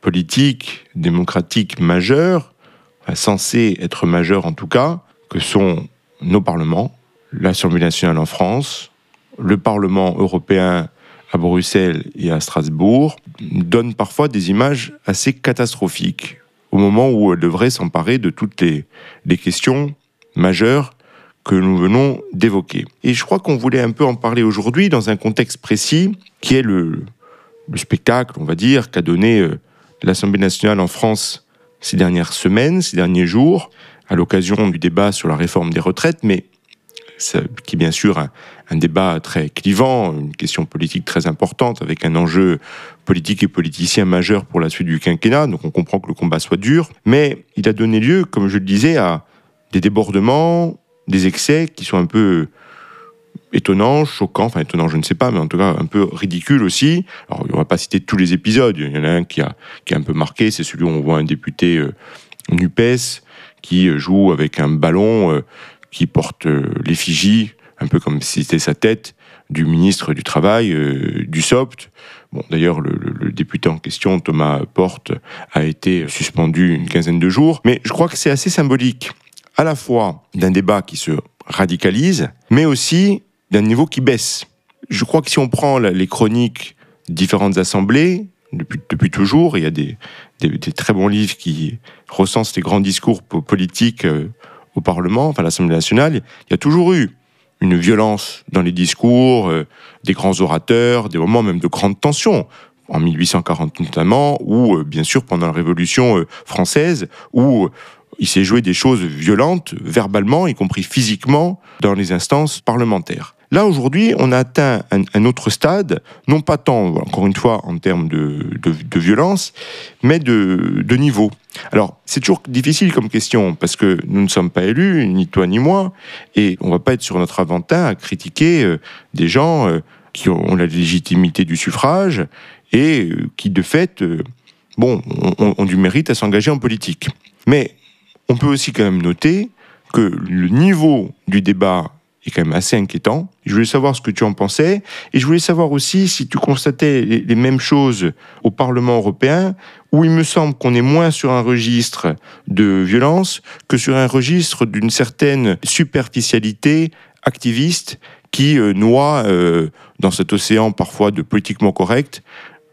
[SPEAKER 2] politiques, démocratiques majeurs, censés être majeurs en tout cas, que sont nos parlements, l'Assemblée nationale en France, le Parlement européen à Bruxelles et à Strasbourg, donnent parfois des images assez catastrophiques au moment où elle devrait s'emparer de toutes les, questions majeures que nous venons d'évoquer. Et je crois qu'on voulait un peu en parler aujourd'hui dans un contexte précis qui est le, spectacle, on va dire, qu'a donné euh, l'Assemblée nationale en France ces dernières semaines, ces derniers jours, à l'occasion du débat sur la réforme des retraites, mais qui bien sûr débat très clivant, une question politique très importante, avec un enjeu politique et politicien majeur pour la suite du quinquennat, donc on comprend que le combat soit dur, mais il a donné lieu, comme je le disais, à des débordements, des excès qui sont un peu étonnants, choquants, enfin étonnants, je ne sais pas, mais en tout cas un peu ridicules aussi. Alors on va pas citer tous les épisodes, il y en a un qui a, qui a un peu marqué, c'est celui où on voit un député euh, NUPES qui joue avec un ballon euh, qui porte euh, l'effigie, un peu comme si c'était sa tête, du ministre du Travail, euh, du SOPT. Bon, d'ailleurs, le, député en question, Thomas Porte, a été suspendu une quinzaine de jours. Mais je crois que c'est assez symbolique, à la fois d'un débat qui se radicalise, mais aussi d'un niveau qui baisse. Je crois que si on prend les chroniques différentes assemblées, depuis, depuis toujours, il y a des, des, très bons livres qui recensent les grands discours politiques euh, au Parlement, enfin l'Assemblée nationale, il y a toujours eu une violence dans les discours, euh, des grands orateurs, des moments même de grande tension en 1840 notamment, ou euh, bien sûr pendant la Révolution euh, française, où il s'est joué des choses violentes, verbalement, y compris physiquement, dans les instances parlementaires. Là, aujourd'hui, on a atteint un, autre stade, non pas tant, encore une fois, en termes de, violence, mais de, niveau. Alors, c'est toujours difficile comme question, parce que nous ne sommes pas élus, ni toi ni moi, et on ne va pas être sur notre avantage à critiquer euh, des gens euh, qui ont la légitimité du suffrage et euh, qui, de fait, bon, ont du mérite à s'engager en politique. Mais on peut aussi quand même noter que le niveau du débat est quand même assez inquiétant. Je voulais savoir ce que tu en pensais et je voulais savoir aussi si tu constatais les, mêmes choses au Parlement européen où il me semble qu'on est moins sur un registre de violence que sur un registre d'une certaine superficialité activiste qui euh, noie euh, dans cet océan parfois de politiquement correct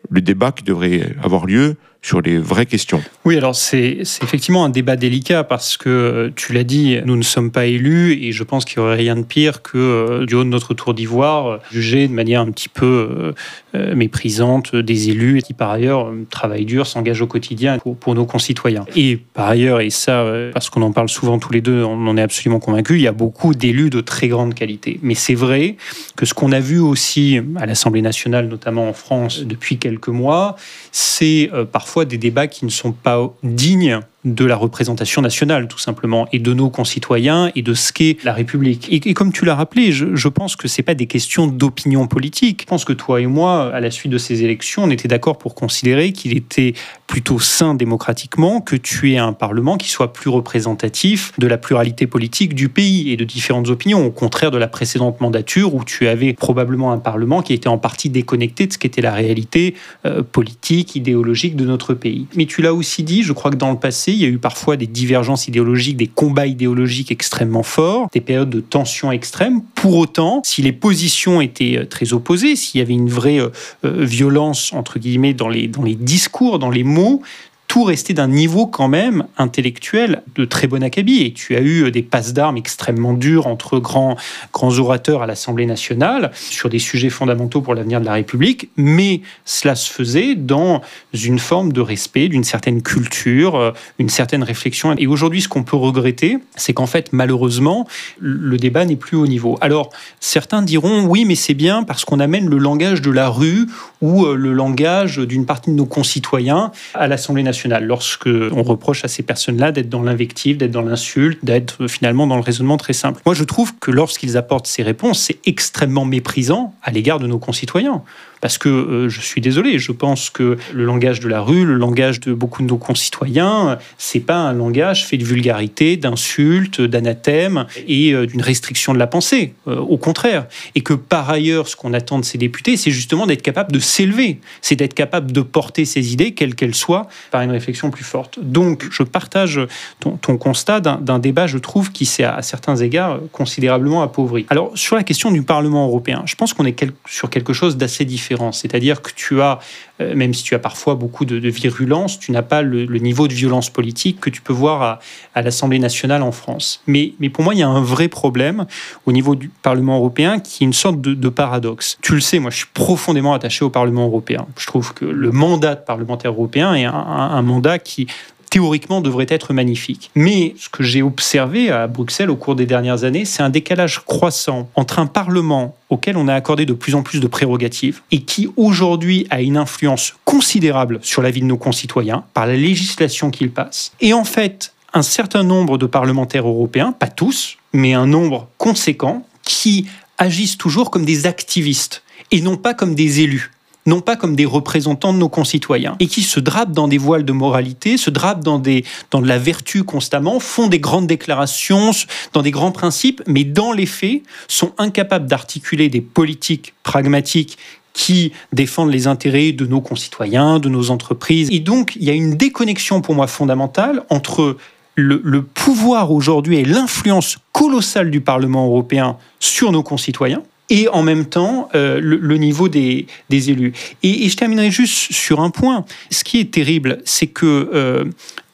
[SPEAKER 2] le débat qui devrait avoir lieu sur les vraies questions.
[SPEAKER 1] Oui, alors c'est effectivement un débat délicat parce que, euh, tu l'as dit, nous ne sommes pas élus et je pense qu'il n'y aurait rien de pire que euh, du haut de notre tour d'ivoire, euh, juger de manière un petit peu méprisante des élus qui par ailleurs travaillent dur, s'engagent au quotidien pour, nos concitoyens. Et par ailleurs, et ça parce qu'on en parle souvent tous les deux, on en est absolument convaincus, il y a beaucoup d'élus de très grande qualité. Mais c'est vrai que ce qu'on a vu aussi à l'Assemblée nationale, notamment en France, depuis quelques mois, c'est parfois des débats qui ne sont pas dignes de la représentation nationale, tout simplement, et de nos concitoyens et de ce qu'est la République. Et, comme tu l'as rappelé, je, pense que ce pas des questions d'opinion politique. Je pense que toi et moi, à la suite de ces élections, on était d'accord pour considérer qu'il était plutôt sain démocratiquement que tu aies un Parlement qui soit plus représentatif de la pluralité politique du pays et de différentes opinions, au contraire de la précédente mandature où tu avais probablement un Parlement qui était en partie déconnecté de ce qu'était la réalité euh, politique, idéologique de notre pays. Mais tu l'as aussi dit, je crois que dans le passé, il y a eu parfois des divergences idéologiques, des combats idéologiques extrêmement forts, des périodes de tension extrême. Pour autant, si les positions étaient euh, très opposées, s'il y avait une vraie euh, euh, violence, entre guillemets, dans les discours, dans les mots, tout restait d'un niveau quand même intellectuel de très bon acabit. Et tu as eu euh, des passes d'armes extrêmement dures entre grands, grands orateurs à l'Assemblée nationale sur des sujets fondamentaux pour l'avenir de la République, mais cela se faisait dans une forme de respect, d'une certaine culture, euh, une certaine réflexion. Et aujourd'hui, ce qu'on peut regretter, c'est qu'en fait, malheureusement, le débat n'est plus au niveau. Alors, certains diront, oui, mais c'est bien parce qu'on amène le langage de la rue ou euh, le langage d'une partie de nos concitoyens à l'Assemblée nationale lorsque on reproche à ces personnes-là d'être dans l'invective, d'être dans l'insulte, d'être finalement dans le raisonnement très simple. Moi, je trouve que lorsqu'ils apportent ces réponses, c'est extrêmement méprisant à l'égard de nos concitoyens. Parce que euh, je suis désolé, je pense que le langage de la rue, le langage de beaucoup de nos concitoyens, c'est pas un langage fait de vulgarité, d'insultes, d'anathèmes et euh, d'une restriction de la pensée. Euh, au contraire. Et que par ailleurs, ce qu'on attend de ces députés, c'est justement d'être capable de s'élever, c'est d'être capable de porter ces idées, quelles qu'elles soient, par une réflexion plus forte. Donc, je partage ton, constat d'un débat, je trouve, qui s'est à certains égards considérablement appauvri. Alors, sur la question du Parlement européen, je pense qu'on est sur quelque chose d'assez différent c'est-à-dire que tu as, euh, même si tu as parfois beaucoup de, virulence, tu n'as pas le, niveau de violence politique que tu peux voir à, l'Assemblée nationale en France. Mais, mais pour moi, il y a un vrai problème au niveau du Parlement européen qui est une sorte de, paradoxe. Tu le sais, moi, je suis profondément attaché au Parlement européen. Je trouve que le mandat de parlementaire européen est un mandat qui théoriquement devrait être magnifique. Mais ce que j'ai observé à Bruxelles au cours des dernières années, c'est un décalage croissant entre un Parlement auquel on a accordé de plus en plus de prérogatives et qui aujourd'hui a une influence considérable sur la vie de nos concitoyens par la législation qu'il passe. Et en fait, un certain nombre de parlementaires européens, pas tous, mais un nombre conséquent, qui agissent toujours comme des activistes et non pas comme des élus non pas comme des représentants de nos concitoyens, et qui se drapent dans des voiles de moralité, se drapent dans, de la vertu constamment, font des grandes déclarations, dans des grands principes, mais dans les faits, sont incapables d'articuler des politiques pragmatiques qui défendent les intérêts de nos concitoyens, de nos entreprises. Et donc, il y a une déconnexion pour moi fondamentale entre le pouvoir aujourd'hui et l'influence colossale du Parlement européen sur nos concitoyens, et en même temps euh, le, niveau des, des élus. Et, et, je terminerai juste sur un point. Ce qui est terrible, c'est que euh,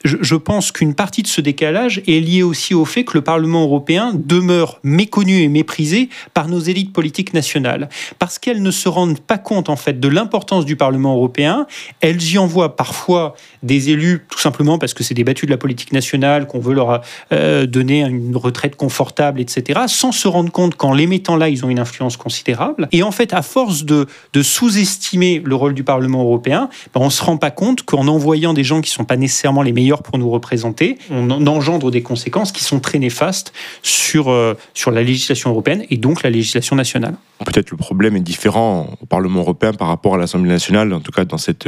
[SPEAKER 1] je, pense qu'une partie de ce décalage est liée aussi au fait que le Parlement européen demeure méconnu et méprisé par nos élites politiques nationales, parce qu'elles ne se rendent pas compte en fait de l'importance du Parlement européen. Elles y envoient parfois des élus, tout simplement parce que c'est débattu de la politique nationale, qu'on veut leur euh, donner une retraite confortable, etc., sans se rendre compte qu'en les mettant là, ils ont une influence considérable. Et en fait, à force de, sous-estimer le rôle du Parlement européen, ben, on ne se rend pas compte qu'en envoyant des gens qui ne sont pas nécessairement les meilleurs pour nous représenter, on engendre des conséquences qui sont très néfastes sur, euh, sur la législation européenne et donc la législation nationale.
[SPEAKER 2] Peut-être le problème est différent au Parlement européen par rapport à l'Assemblée nationale, en tout cas dans cette,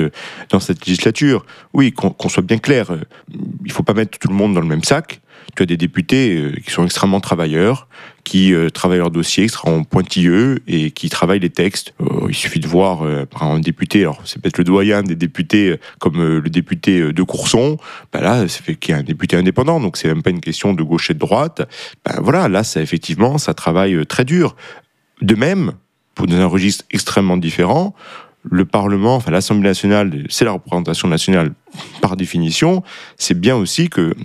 [SPEAKER 2] dans cette législature. Oui, qu'on soit bien clair, il ne faut pas mettre tout le monde dans le même sac. Tu as des députés euh, qui sont extrêmement travailleurs, qui euh, travaillent leur dossier extrêmement pointilleux et qui travaillent les textes. Euh, il suffit de voir un député, alors c'est peut-être le doyen des députés comme le député de Courson, ben là, c'est un député indépendant, donc c'est même pas une question de gauche et de droite. Ben voilà, là, ça effectivement, ça travaille très dur. De même, pour dans un registre extrêmement différent, le Parlement, enfin l'Assemblée nationale, c'est la représentation nationale par définition, c'est bien aussi que euh,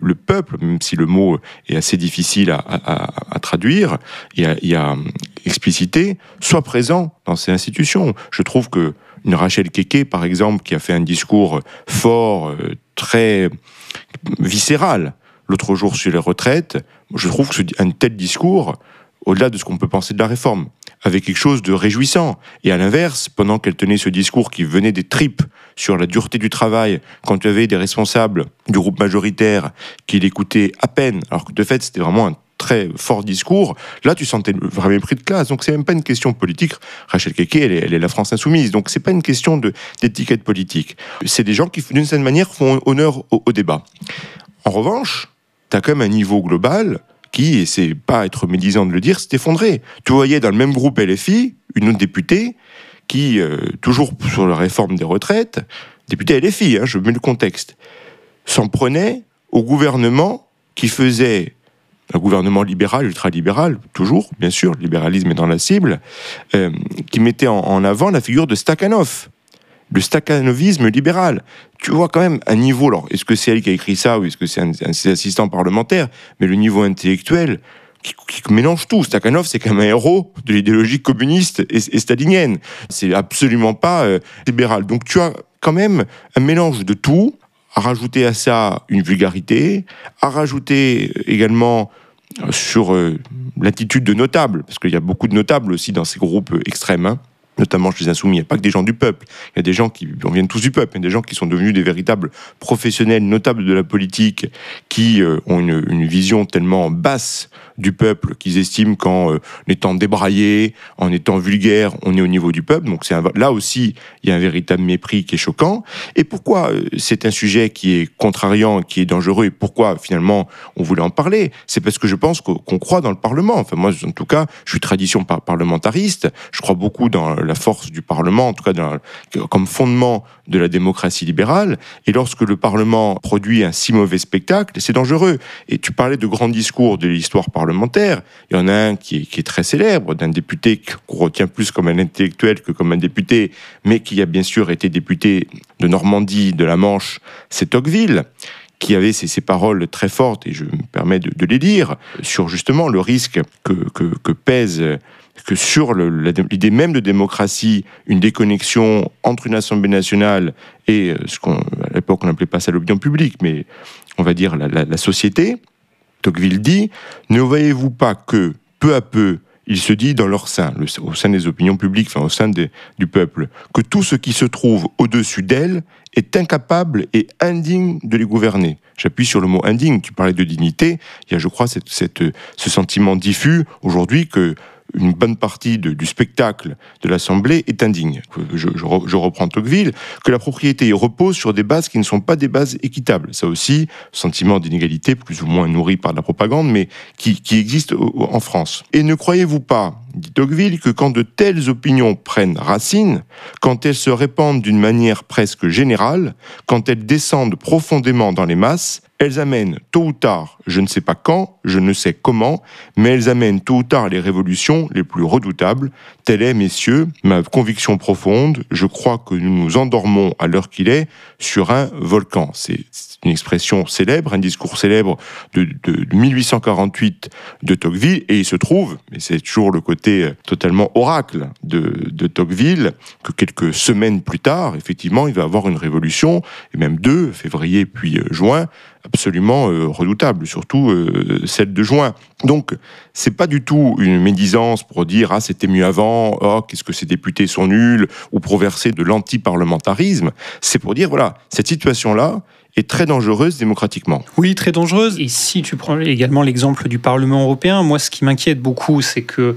[SPEAKER 2] le, peuple, même si le mot est assez difficile à, traduire et à, expliciter, soit présent dans ces institutions. Je trouve que une Rachel Keke, par exemple, qui a fait un discours fort, euh, très viscéral, l'autre jour sur les retraites, je trouve que un tel discours, au-delà de ce qu'on peut penser de la réforme, avait quelque chose de réjouissant. Et à l'inverse, pendant qu'elle tenait ce discours qui venait des tripes sur la dureté du travail, quand tu avais des responsables du groupe majoritaire qui l'écoutaient à peine, alors que de fait c'était vraiment un très fort discours, là tu sentais le vrai mépris de classe. Donc c'est même pas une question politique. Rachel Keke, elle est, la France insoumise. Donc c'est pas une question d'étiquette politique. C'est des gens qui, d'une certaine manière, font honneur au, au débat. En revanche, tu as quand même un niveau global qui, et c'est pas être médisant de le dire, s'est effondré. Tu voyais dans le même groupe LFI une autre députée qui, euh, toujours sur la réforme des retraites, députée LFI, hein, je mets le contexte, s'en prenait au gouvernement qui faisait un gouvernement libéral, ultralibéral, toujours, bien sûr, le libéralisme est dans la cible, euh, qui mettait en, avant la figure de Stakhanov, le stakhanovisme libéral. Tu vois quand même un niveau, alors est-ce que c'est elle qui a écrit ça ou est-ce que c'est un, assistant parlementaire, mais le niveau intellectuel qui, mélange tout. Stakhanov, c'est quand même un héros de l'idéologie communiste et, stalinienne. C'est absolument pas euh, libéral. Donc tu as quand même un mélange de tout, à rajouter à ça une vulgarité, à rajouter également euh, sur euh, l'attitude de notables, parce qu'il y a beaucoup de notables aussi dans ces groupes extrêmes. Hein notamment chez les insoumis. Il n'y a pas que des gens du peuple. Il y a des gens qui, on vient tous du peuple, il y a des gens qui sont devenus des véritables professionnels notables de la politique, qui euh, ont une, une, vision tellement basse du peuple qu'ils estiment qu'en euh, étant débraillé, en étant vulgaire, on est au niveau du peuple. Donc c'est là aussi, il y a un véritable mépris qui est choquant. Et pourquoi euh, c'est un sujet qui est contrariant, qui est dangereux, et pourquoi finalement on voulait en parler? C'est parce que je pense qu'on croit dans le Parlement. Enfin moi, en tout cas, je suis tradition parlementariste. Je crois beaucoup dans la force du Parlement, en tout cas dans, comme fondement de la démocratie libérale. Et lorsque le Parlement produit un si mauvais spectacle, c'est dangereux. Et tu parlais de grands discours de l'histoire parlementaire. Il y en a un qui est, très célèbre, d'un député qu'on retient plus comme un intellectuel que comme un député, mais qui a bien sûr été député de Normandie, de la Manche, c'est Tocqueville qui avait ces, paroles très fortes, et je me permets de, les lire, sur justement le risque que, pèse que sur l'idée même de démocratie, une déconnexion entre une Assemblée nationale et euh, ce qu'à l'époque on n'appelait pas ça l'opinion publique, mais on va dire la, société, Tocqueville dit, ne voyez-vous pas que peu à peu, il se dit dans leur sein, au sein des opinions publiques, enfin au sein du peuple, que tout ce qui se trouve au-dessus d'elle est incapable et indigne de les gouverner. J'appuie sur le mot indigne. Tu parlais de dignité. Il y a, je crois, ce sentiment diffus aujourd'hui que une bonne partie du spectacle de l'Assemblée est indigne. Je, reprends Tocqueville, que la propriété repose sur des bases qui ne sont pas des bases équitables. Ça aussi, sentiment d'inégalité plus ou moins nourri par la propagande, mais qui existe en France. Et ne croyez-vous pas, dit Tocqueville, que quand de telles opinions prennent racine, quand elles se répandent d'une manière presque générale, quand elles descendent profondément dans les masses, elles amènent tôt ou tard, je ne sais pas quand, je ne sais comment, mais elles amènent tôt ou tard les révolutions les plus redoutables. Telle est, messieurs, ma conviction profonde. Je crois que nous nous endormons à l'heure qu'il est sur un volcan. C'est une expression célèbre, un discours célèbre de, 1848 de Tocqueville, et il se trouve, mais c'est toujours le côté euh, totalement oracle de, de Tocqueville, que quelques semaines plus tard, effectivement, il va avoir une révolution, et même deux, février puis euh, juin, absolument euh, redoutable, surtout euh, celle de juin. Donc, c'est pas du tout une médisance pour dire ah c'était mieux avant, oh qu'est-ce que ces députés sont nuls, ou pour verser de l'anti-parlementarisme. C'est pour dire voilà cette situation là est très dangereuse démocratiquement.
[SPEAKER 1] Oui, très dangereuse. Et si tu prends également l'exemple du Parlement européen, moi ce qui m'inquiète beaucoup, c'est que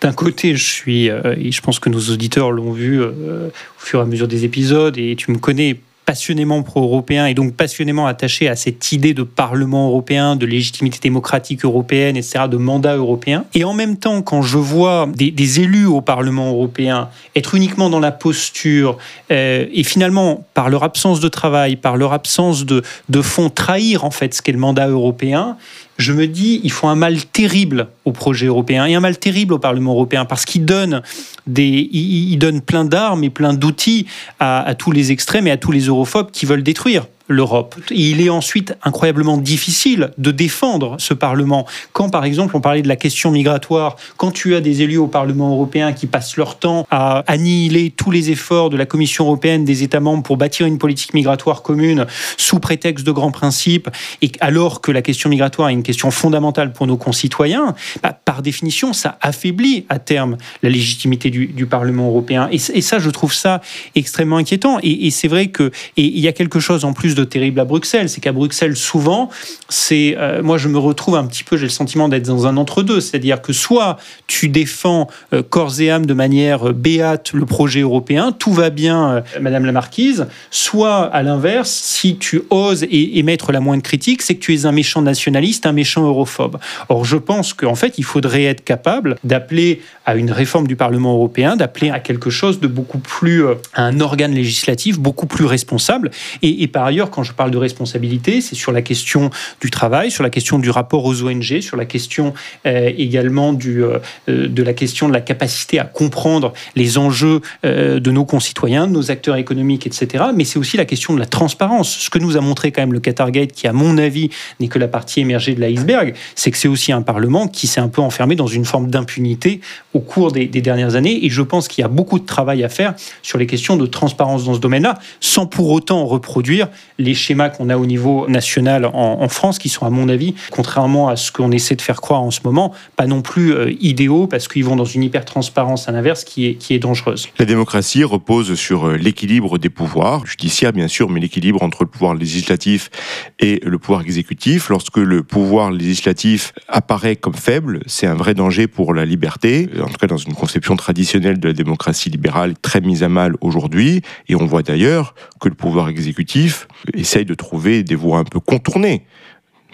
[SPEAKER 1] d'un côté, je suis, euh, et je pense que nos auditeurs l'ont vu au fur et à mesure des épisodes, et tu me connais passionnément pro-européen et donc passionnément attaché à cette idée de Parlement européen, de légitimité démocratique européenne, etc., de mandat européen. Et en même temps, quand je vois des, élus au Parlement européen être uniquement dans la posture euh, et finalement, par leur absence de travail, par leur absence de, de fond, trahir en fait ce qu'est le mandat européen, je me dis, ils font un mal terrible au projet européen et un mal terrible au Parlement européen parce qu'ils donnent, des, ils, donnent plein d'armes et plein d'outils à, à tous les extrêmes et à tous les europhobes qui veulent détruire l'Europe. Il est ensuite incroyablement difficile de défendre ce Parlement. Quand, par exemple, on parlait de la question migratoire, quand tu as des élus au Parlement européen qui passent leur temps à annihiler tous les efforts de la Commission européenne, des États membres pour bâtir une politique migratoire commune sous prétexte de grands principes, et alors que la question migratoire est une question fondamentale pour nos concitoyens, bah, par définition, ça affaiblit à terme la légitimité du, Parlement européen. Et, ça, je trouve ça extrêmement inquiétant. Et, c'est vrai que et il y a quelque chose en plus de terrible à Bruxelles, c'est qu'à Bruxelles, souvent, c'est euh, moi je me retrouve un petit peu, j'ai le sentiment d'être dans un entre-deux, c'est-à-dire que soit tu défends euh, corps et âme de manière euh, béate le projet européen, tout va bien, Madame la Marquise, soit à l'inverse, si tu oses émettre la moindre critique, c'est que tu es un méchant nationaliste, un méchant europhobe. Or, je pense qu'en fait, il faudrait être capable d'appeler à une réforme du Parlement européen, d'appeler à quelque chose de beaucoup plus, à un organe législatif beaucoup plus responsable. Et, et par ailleurs, quand je parle de responsabilité, c'est sur la question du travail, sur la question du rapport aux ONG, sur la question euh, également du, euh, de la question de la capacité à comprendre les enjeux euh, de nos concitoyens, de nos acteurs économiques, etc. Mais c'est aussi la question de la transparence. Ce que nous a montré quand même le Qatargate, qui à mon avis n'est que la partie émergée de l'iceberg, c'est que c'est aussi un Parlement qui s'est un peu enfermé dans une forme d'impunité au cours des dernières années. Et je pense qu'il y a beaucoup de travail à faire sur les questions de transparence dans ce domaine-là, sans pour autant reproduire les schémas qu'on a au niveau national en, France, qui sont à mon avis, contrairement à ce qu'on essaie de faire croire en ce moment, pas non plus euh, idéaux, parce qu'ils vont dans une hyper-transparence à l'inverse qui est, qui est dangereuse.
[SPEAKER 2] La démocratie repose sur euh, l'équilibre des pouvoirs, judiciaires bien sûr, mais l'équilibre entre le pouvoir législatif et le pouvoir exécutif. Lorsque le pouvoir législatif apparaît comme faible, c'est un vrai danger pour la liberté, en tout cas dans une conception traditionnelle de la démocratie libérale très mise à mal aujourd'hui. Et on voit d'ailleurs que le pouvoir exécutif essaye de trouver des voies un peu contournées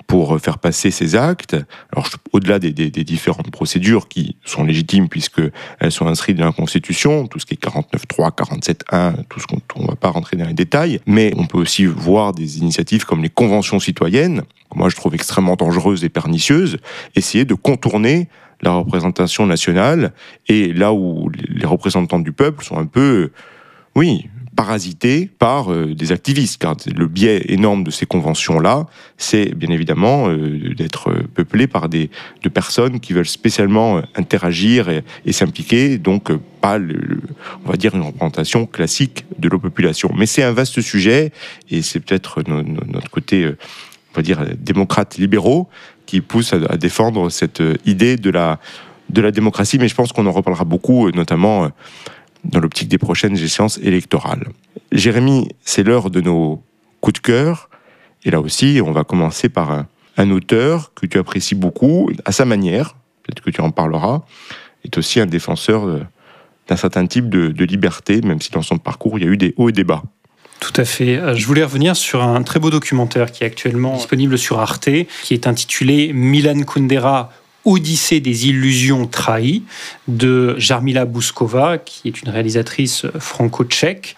[SPEAKER 2] pour faire passer ces actes. Alors, au-delà des, différentes procédures qui sont légitimes puisqu'elles sont inscrites dans la Constitution, tout ce qui est 49.3, 47.1, tout ce qu'on ne va pas rentrer dans les détails, mais on peut aussi voir des initiatives comme les conventions citoyennes, que moi je trouve extrêmement dangereuses et pernicieuses, essayer de contourner la représentation nationale et là où les représentants du peuple sont un peu, oui, parasité par euh, des activistes, car le biais énorme de ces conventions-là, c'est bien évidemment euh, d'être peuplé par des de personnes qui veulent spécialement euh, interagir et, s'impliquer, donc pas, on va dire, une représentation classique de la population. Mais c'est un vaste sujet, et c'est peut-être notre côté, on va dire, démocrate libéraux, qui pousse à, à défendre cette idée de la, de la démocratie, mais je pense qu'on en reparlera beaucoup, notamment dans l'optique des prochaines échéances électorales. Jérémy, c'est l'heure de nos coups de cœur. Et là aussi, on va commencer par un, auteur que tu apprécies beaucoup, à sa manière, peut-être que tu en parleras, est aussi un défenseur d'un certain type de, de, liberté, même si dans son parcours, il y a eu des hauts et des bas.
[SPEAKER 1] Tout à fait. Euh, je voulais revenir sur un très beau documentaire qui est actuellement disponible sur Arte, qui est intitulé Milan Kundera Odyssée des illusions trahies de Jarmila Bouskova, qui est une réalisatrice franco-tchèque.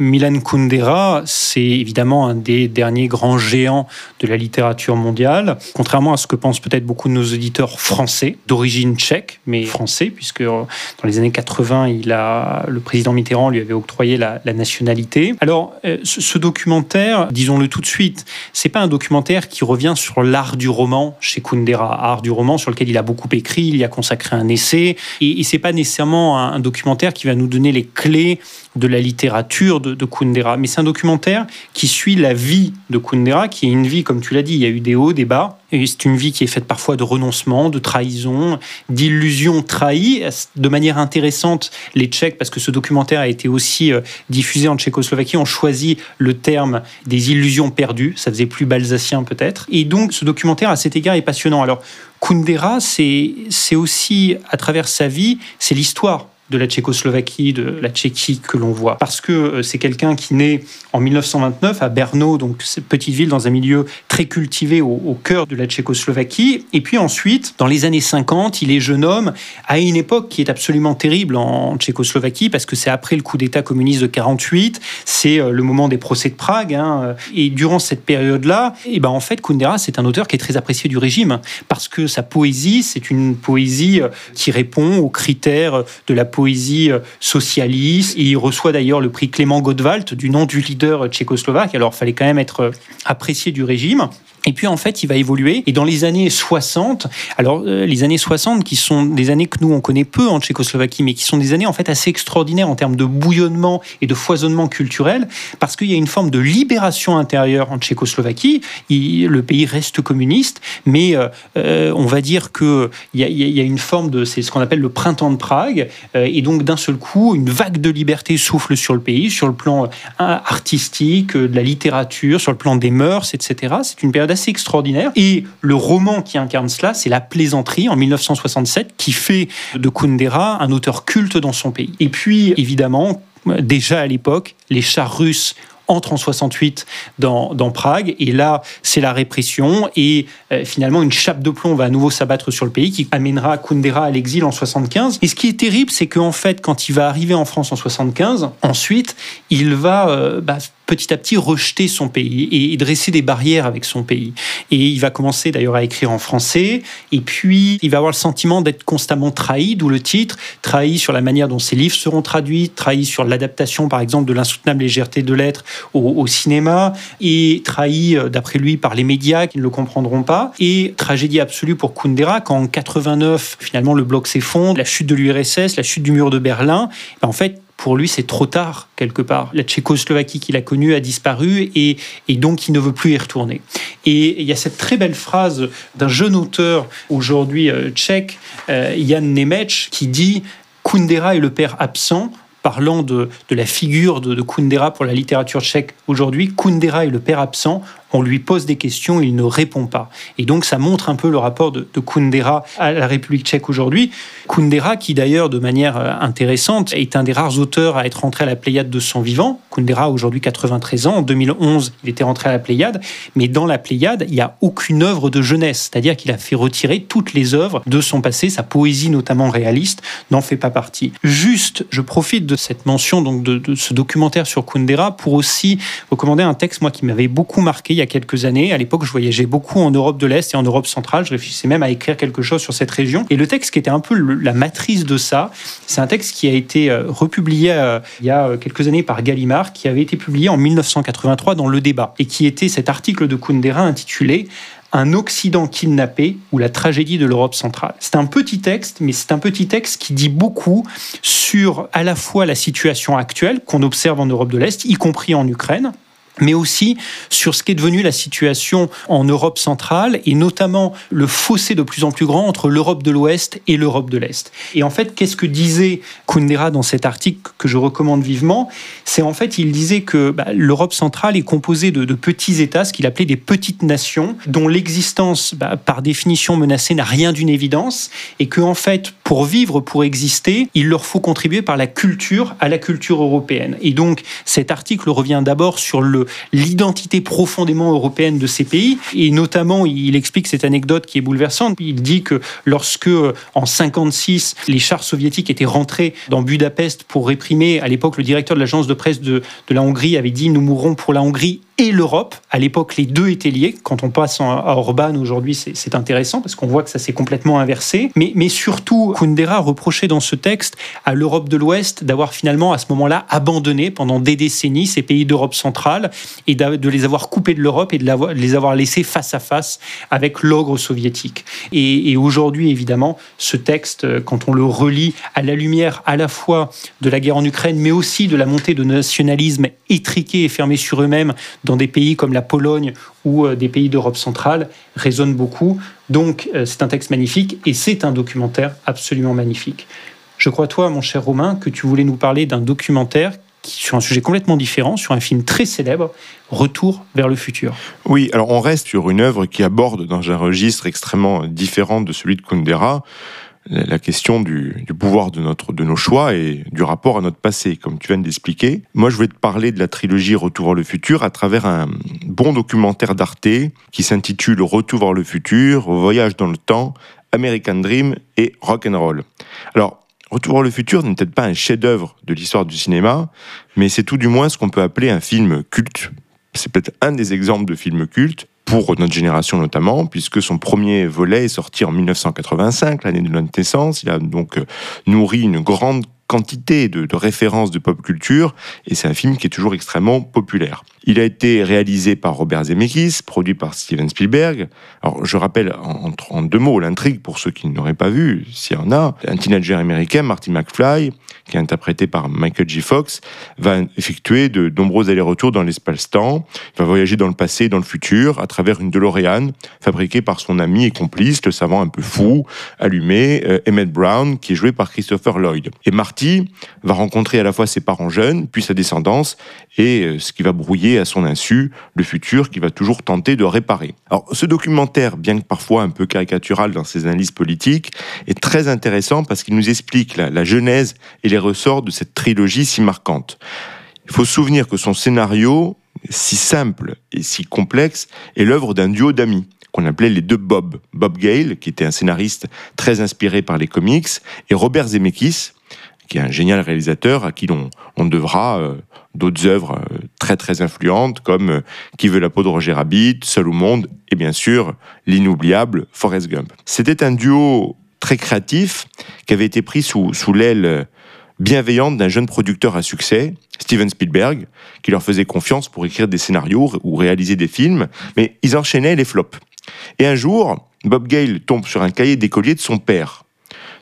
[SPEAKER 1] Milan Kundera, c'est évidemment un des derniers grands géants de la littérature mondiale, contrairement à ce que pensent peut-être beaucoup de nos auditeurs français, d'origine tchèque, mais français, puisque euh, dans les années 80, il a, le président Mitterrand lui avait octroyé la, nationalité. Alors, euh, ce, documentaire, disons-le tout de suite, c'est pas un documentaire qui revient sur l'art du roman chez Kundera, art du roman sur lequel il a beaucoup écrit, il y a consacré un essai, et, et c'est pas nécessairement un, documentaire qui va nous donner les clés de la littérature de, Kundera, mais c'est un documentaire qui suit la vie de Kundera, qui est une vie, comme tu l'as dit, il y a eu des hauts, des bas, et c'est une vie qui est faite parfois de renoncement, de trahison, d'illusions trahies. De manière intéressante, les Tchèques, parce que ce documentaire a été aussi euh, diffusé en Tchécoslovaquie, ont choisi le terme des illusions perdues. Ça faisait plus balsacien peut-être. Et donc, ce documentaire, à cet égard, est passionnant. Alors, Kundera, c'est aussi, à travers sa vie, c'est l'histoire de la Tchécoslovaquie, de la Tchéquie que l'on voit. Parce que euh, c'est quelqu'un qui naît en 1929 à Berno, donc cette petite ville dans un milieu très cultivé au, cœur de la Tchécoslovaquie. Et puis ensuite, dans les années 50, il est jeune homme à une époque qui est absolument terrible en Tchécoslovaquie parce que c'est après le coup d'État communiste de 48, c'est euh, le moment des procès de Prague. Hein, et durant cette période-là, et eh ben en fait, Kundera, c'est un auteur qui est très apprécié du régime parce que sa poésie, c'est une poésie euh, qui répond aux critères de la poésie euh, socialiste. Il reçoit d'ailleurs le prix Clément Godwald du nom du leader tchécoslovaque. Alors, il fallait quand même être apprécié du régime. Et puis en fait, il va évoluer. Et dans les années 60, alors euh, les années 60 qui sont des années que nous on connaît peu en Tchécoslovaquie, mais qui sont des années en fait assez extraordinaires en termes de bouillonnement et de foisonnement culturel, parce qu'il y a une forme de libération intérieure en Tchécoslovaquie. le pays reste communiste, mais euh, euh, on va dire que il y, a, une forme de, c'est ce qu'on appelle le printemps de Prague, et donc d'un seul coup, une vague de liberté souffle sur le pays, sur le plan artistique, de la littérature, sur le plan des mœurs, etc. C'est une période assez extraordinaire. Et le roman qui incarne cela, c'est La plaisanterie en 1967, qui fait de Kundera un auteur culte dans son pays. Et puis, évidemment, déjà à l'époque, les chars russes entre en 68 dans, dans Prague. Et là, c'est la répression. Et euh, finalement, une chape de plomb va à nouveau s'abattre sur le pays qui amènera Kundera à l'exil en 75. Et ce qui est terrible, c'est qu'en fait, quand il va arriver en France en 75, ensuite, il va euh, bah, petit à petit rejeter son pays et dresser des barrières avec son pays. Et il va commencer d'ailleurs à écrire en français, et puis il va avoir le sentiment d'être constamment trahi, d'où le titre, trahi sur la manière dont ses livres seront traduits, trahi sur l'adaptation par exemple de l'insoutenable légèreté de l'être au, cinéma, et trahi euh, d'après lui par les médias qui ne le comprendront pas, et tragédie absolue pour Kundera quand en 89 finalement le bloc s'effondre, la chute de l'URSS, la chute du mur de Berlin, ben, en fait pour lui, c'est trop tard, quelque part. La Tchécoslovaquie qu'il a connue a disparu et, donc il ne veut plus y retourner. Et il y a cette très belle phrase d'un jeune auteur, aujourd'hui euh, tchèque, euh, Jan Nemec, qui dit Kundera est le père absent parlant de, la figure de, de, Kundera pour la littérature tchèque aujourd'hui, Kundera est le père absent on lui pose des questions, il ne répond pas. Et donc ça montre un peu le rapport de, Kundera à la République tchèque aujourd'hui. Kundera, qui d'ailleurs de manière euh, intéressante est un des rares auteurs à être rentré à la Pléiade de son vivant. Kundera aujourd'hui 93 ans. En 2011, il était rentré à la Pléiade. Mais dans la Pléiade, il n'y a aucune œuvre de jeunesse. C'est-à-dire qu'il a fait retirer toutes les œuvres de son passé. Sa poésie, notamment réaliste, n'en fait pas partie. Juste, je profite de cette mention donc de, de ce documentaire sur Kundera pour aussi recommander un texte, moi, qui m'avait beaucoup marqué y a quelques années. À l'époque, je voyageais beaucoup en Europe de l'Est et en Europe centrale. Je réfléchissais même à écrire quelque chose sur cette région. Et le texte qui était un peu la matrice de ça, c'est un texte qui a été euh, republié euh, il y a euh, quelques années par Gallimard, qui avait été publié en 1983 dans Le Débat, et qui était cet article de Kundera intitulé un Occident kidnappé ou la tragédie de l'Europe centrale. C'est un petit texte, mais c'est un petit texte qui dit beaucoup sur à la fois la situation actuelle qu'on observe en Europe de l'Est, y compris en Ukraine, mais aussi sur ce qu'est devenu la situation en Europe centrale et notamment le fossé de plus en plus grand entre l'Europe de l'Ouest et l'Europe de l'Est. Et en fait, qu'est-ce que disait Kundera dans cet article que je recommande vivement? C'est en fait, il disait que bah, l'Europe centrale est composée de, petits États, ce qu'il appelait des petites nations, dont l'existence, bah, par définition menacée, n'a rien d'une évidence, et que en fait, pour vivre, pour exister, il leur faut contribuer par la culture à la culture européenne. Et donc, cet article revient d'abord sur le l'identité profondément européenne de ces pays. Et notamment, il explique cette anecdote qui est bouleversante. Il dit que lorsque, en 56, les chars soviétiques étaient rentrés dans Budapest pour réprimer, à l'époque, le directeur de l'agence de presse de, de la Hongrie avait dit Nous mourrons pour la Hongrie et l'Europe. À l'époque, les deux étaient liés. Quand on passe à Orban aujourd'hui, c'est intéressant parce qu'on voit que ça s'est complètement inversé. Mais, mais surtout, Kundera reprochait dans ce texte à l'Europe de l'Ouest d'avoir finalement, à ce moment-là, abandonné pendant des décennies ces pays d'Europe centrale et de les avoir coupés de l'Europe et de les avoir laissés face à face avec l'ogre soviétique. Et, et aujourd'hui, évidemment, ce texte, quand on le relit à la lumière à la fois de la guerre en Ukraine, mais aussi de la montée de nationalisme étriqué et fermé sur eux-mêmes dans des pays comme la Pologne ou euh, des pays d'Europe centrale résonne beaucoup. Donc euh, c'est un texte magnifique et c'est un documentaire absolument magnifique. Je crois, toi, mon cher Romain, que tu voulais nous parler d'un documentaire sur un sujet complètement différent, sur un film très célèbre, Retour vers le futur.
[SPEAKER 2] Oui, alors on reste sur une œuvre qui aborde dans un registre extrêmement différent de celui de Kundera la question du, pouvoir de, notre, de nos choix et du rapport à notre passé, comme tu viens de l'expliquer. Moi, je voulais te parler de la trilogie Retour vers le futur à travers un bon documentaire d'Arte qui s'intitule Retour vers le futur, Voyage dans le temps, American Dream et Rock and Roll. Alors, Retour vers le futur n'est peut-être pas un chef-d'œuvre de l'histoire du cinéma, mais c'est tout du moins ce qu'on peut appeler un film culte. C'est peut-être un des exemples de films cultes pour notre génération notamment, puisque son premier volet est sorti en 1985, l'année de notre naissance. Il a donc euh, nourri une grande quantité de, références de pop culture, et c'est un film qui est toujours extrêmement populaire. Il a été réalisé par Robert Zemeckis, produit par Steven Spielberg. Alors, je rappelle en, deux mots l'intrigue pour ceux qui n'auraient pas vu, s'il y en a. Un teenager américain, Marty McFly, qui est interprété par Michael J. Fox, va effectuer de nombreux allers-retours dans l'espace-temps. Il va voyager dans le passé et dans le futur à travers une DeLorean fabriquée par son ami et complice, le savant un peu fou, allumé, euh, Emmett Brown, qui est joué par Christopher Lloyd. Et Marty va rencontrer à la fois ses parents jeunes, puis sa descendance, et euh, ce qui va brouiller à son insu le futur qu'il va toujours tenter de réparer. Alors, ce documentaire, bien que parfois un peu caricatural dans ses analyses politiques, est très intéressant parce qu'il nous explique la, la genèse et les ressorts de cette trilogie si marquante. Il faut se souvenir que son scénario, si simple et si complexe, est l'œuvre d'un duo d'amis qu'on appelait les deux Bob. Bob Gale, qui était un scénariste très inspiré par les comics, et Robert Zemeckis, qui est un génial réalisateur à qui l'on on devra euh, d'autres œuvres euh, très très influentes comme euh, Qui veut la peau de Roger Rabbit, Seul au monde et bien sûr l'inoubliable Forrest Gump. C'était un duo très créatif qui avait été pris sous, sous l'aile bienveillante d'un jeune producteur à succès, Steven Spielberg, qui leur faisait confiance pour écrire des scénarios ou réaliser des films, mais ils enchaînaient les flops. Et un jour, Bob Gale tombe sur un cahier d'écolier de son père.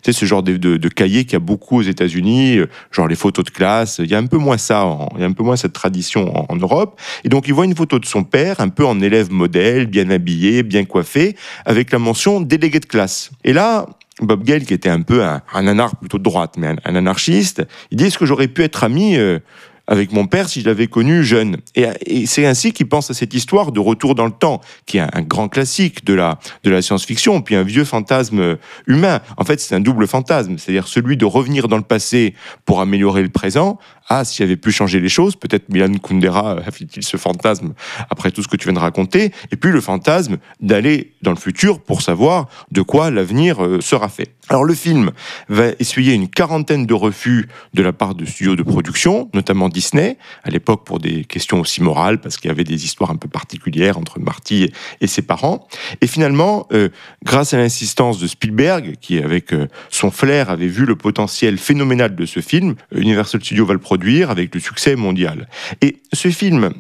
[SPEAKER 2] C'est ce genre de, de, cahier qu'il y a beaucoup aux États-Unis, genre les photos de classe. Il y a un peu moins ça, il y a un peu moins cette tradition en, Europe. Et donc il voit une photo de son père, un peu en élève modèle, bien habillé, bien coiffé, avec la mention délégué de classe. Et là, Bob Gale, qui était un peu un, anarche plutôt de droite, mais un, anarchiste, il dit est-ce que j'aurais pu être ami euh, avec mon père si je l'avais connu jeune. Et, c'est ainsi qu'il pense à cette histoire de retour dans le temps, qui est un, grand classique de la, de la science-fiction, puis un vieux fantasme humain. En fait, c'est un double fantasme, c'est-à-dire celui de revenir dans le passé pour améliorer le présent. Ah, s'il avait pu changer les choses, peut-être Milan Kundera avait-il ce fantasme après tout ce que tu viens de raconter. Et puis le fantasme d'aller dans le futur pour savoir de quoi l'avenir euh, sera fait. Alors le film va essuyer une quarantaine de refus de la part de studios de production, notamment Disney, à l'époque pour des questions aussi morales, parce qu'il y avait des histoires un peu particulières entre Marty et, ses parents. Et finalement, euh, grâce à l'insistance de Spielberg, qui avec euh, son flair avait vu le potentiel phénoménal de ce film, Universal Studios va le produire avec le succès mondial. Et ce film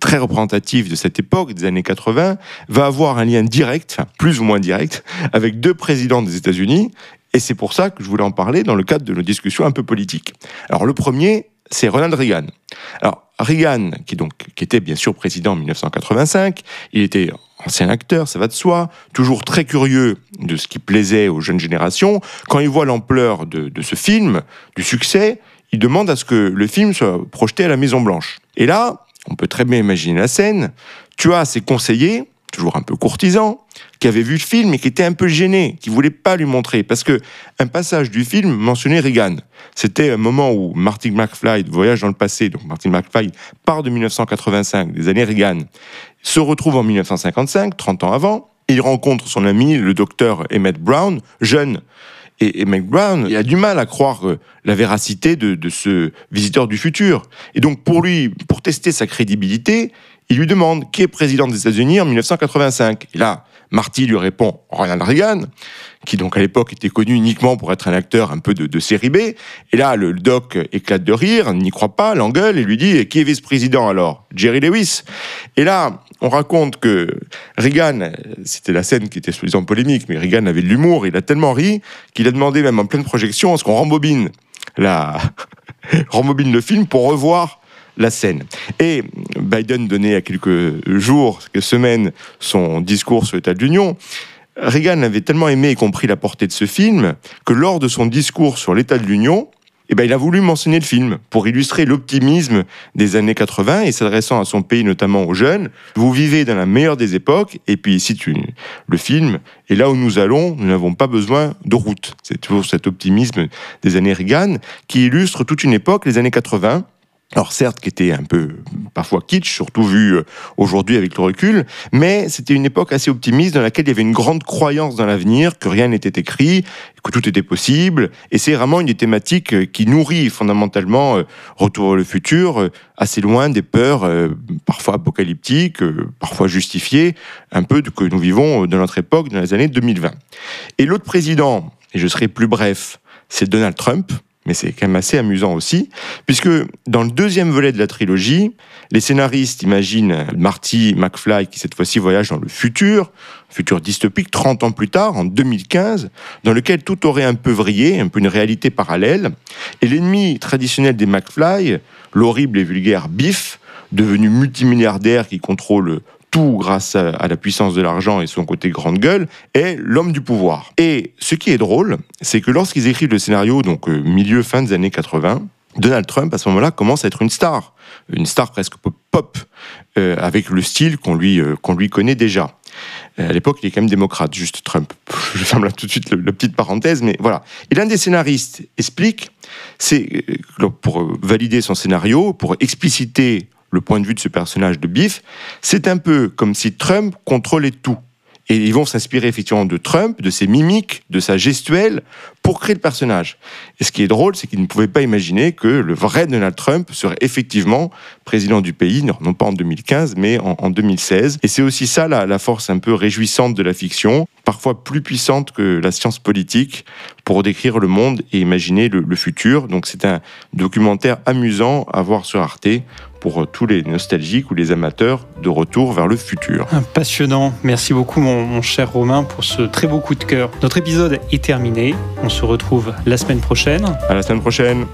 [SPEAKER 2] très représentatif de cette époque, des années 80, va avoir un lien direct, plus ou moins direct, avec deux présidents des États-Unis. Et c'est pour ça que je voulais en parler dans le cadre de nos discussions un peu politiques. Alors le premier, c'est Ronald Reagan. Alors Reagan, qui, donc, qui était bien sûr président en 1985, il était ancien acteur, ça va de soi, toujours très curieux de ce qui plaisait aux jeunes générations. Quand il voit l'ampleur de, de ce film, du succès, il demande à ce que le film soit projeté à la Maison Blanche. Et là, on peut très bien imaginer la scène. Tu as ses conseillers, toujours un peu courtisans, qui avaient vu le film et qui étaient un peu gênés, qui voulaient pas lui montrer, parce que un passage du film mentionnait Reagan. C'était un moment où Martin McFly voyage dans le passé, donc Martin McFly part de 1985, des années Reagan, se retrouve en 1955, 30 ans avant, il rencontre son ami, le docteur Emmett Brown, jeune, et, et McBrown, il a du mal à croire euh, la véracité de, de, ce visiteur du futur. Et donc, pour lui, pour tester sa crédibilité, il lui demande qui est président des États-Unis en 1985. Et là, Marty lui répond Ronald Reagan, qui donc à l'époque était connu uniquement pour être un acteur un peu de, série B. Et là, le doc éclate de rire, n'y croit pas, l'engueule et lui dit Qui est vice-président alors? Jerry Lewis. Et là, on raconte que Reagan, c'était la scène qui était soi-disant polémique, mais Reagan avait de l'humour, il a tellement ri qu'il a demandé même en pleine projection à ce qu'on la [LAUGHS] rembobine le film pour revoir la scène. Et Biden donnait à quelques jours, quelques semaines, son discours sur l'état de l'Union. Reagan avait tellement aimé et compris la portée de ce film que lors de son discours sur l'état de l'Union, eh ben, il a voulu mentionner le film pour illustrer l'optimisme des années 80 et s'adressant à son pays, notamment aux jeunes. Vous vivez dans la meilleure des époques, et puis ici, tu, le film, et là où nous allons, nous n'avons pas besoin de route. C'est toujours cet optimisme des années Reagan qui illustre toute une époque, les années 80, alors certes, qui était un peu parfois kitsch, surtout vu euh, aujourd'hui avec le recul, mais c'était une époque assez optimiste dans laquelle il y avait une grande croyance dans l'avenir, que rien n'était écrit, que tout était possible, et c'est vraiment une thématique euh, qui nourrit fondamentalement euh, Retour vers le futur, assez loin des peurs parfois apocalyptiques, parfois justifiées, un peu de que nous vivons dans notre époque, dans les années 2020. Et l'autre président, et je serai plus bref, c'est Donald Trump, mais c'est quand même assez amusant aussi, puisque dans le deuxième volet de la trilogie, les scénaristes imaginent Marty McFly qui cette fois-ci voyage dans le futur, futur dystopique, 30 ans plus tard, en 2015, dans lequel tout aurait un peu vrillé, un peu une réalité parallèle, et l'ennemi traditionnel des McFly, l'horrible et vulgaire Biff, devenu multimilliardaire qui contrôle grâce à, la puissance de l'argent et son côté grande gueule, est l'homme du pouvoir. Et ce qui est drôle, c'est que lorsqu'ils écrivent le scénario, donc euh, milieu, fin des années 80, Donald Trump, à ce moment-là, commence à être une star, une star presque pop, euh, avec le style qu'on lui, euh, qu'on lui connaît déjà. à l'époque, il est quand même démocrate, juste Trump. [LAUGHS] Je ferme là tout de suite la petite parenthèse, mais voilà. Et l'un des scénaristes explique, c'est pour valider son scénario, pour expliciter le point de vue de ce personnage de Biff, c'est un peu comme si Trump contrôlait tout. Et ils vont s'inspirer effectivement de Trump, de ses mimiques, de sa gestuelle, pour créer le personnage. Et ce qui est drôle, c'est qu'ils ne pouvaient pas imaginer que le vrai Donald Trump serait effectivement président du pays, non pas en 2015, mais en, 2016. Et c'est aussi ça la, force un peu réjouissante de la fiction, parfois plus puissante que la science politique, pour décrire le monde et imaginer le futur. Donc c'est un documentaire amusant à voir sur Arte pour euh, tous les nostalgiques ou les amateurs de retour vers le futur.
[SPEAKER 1] Passionnant. Merci beaucoup, mon, cher Romain, pour ce très beau coup de cœur. Notre épisode est terminé. On se retrouve la semaine prochaine.
[SPEAKER 2] À la semaine prochaine.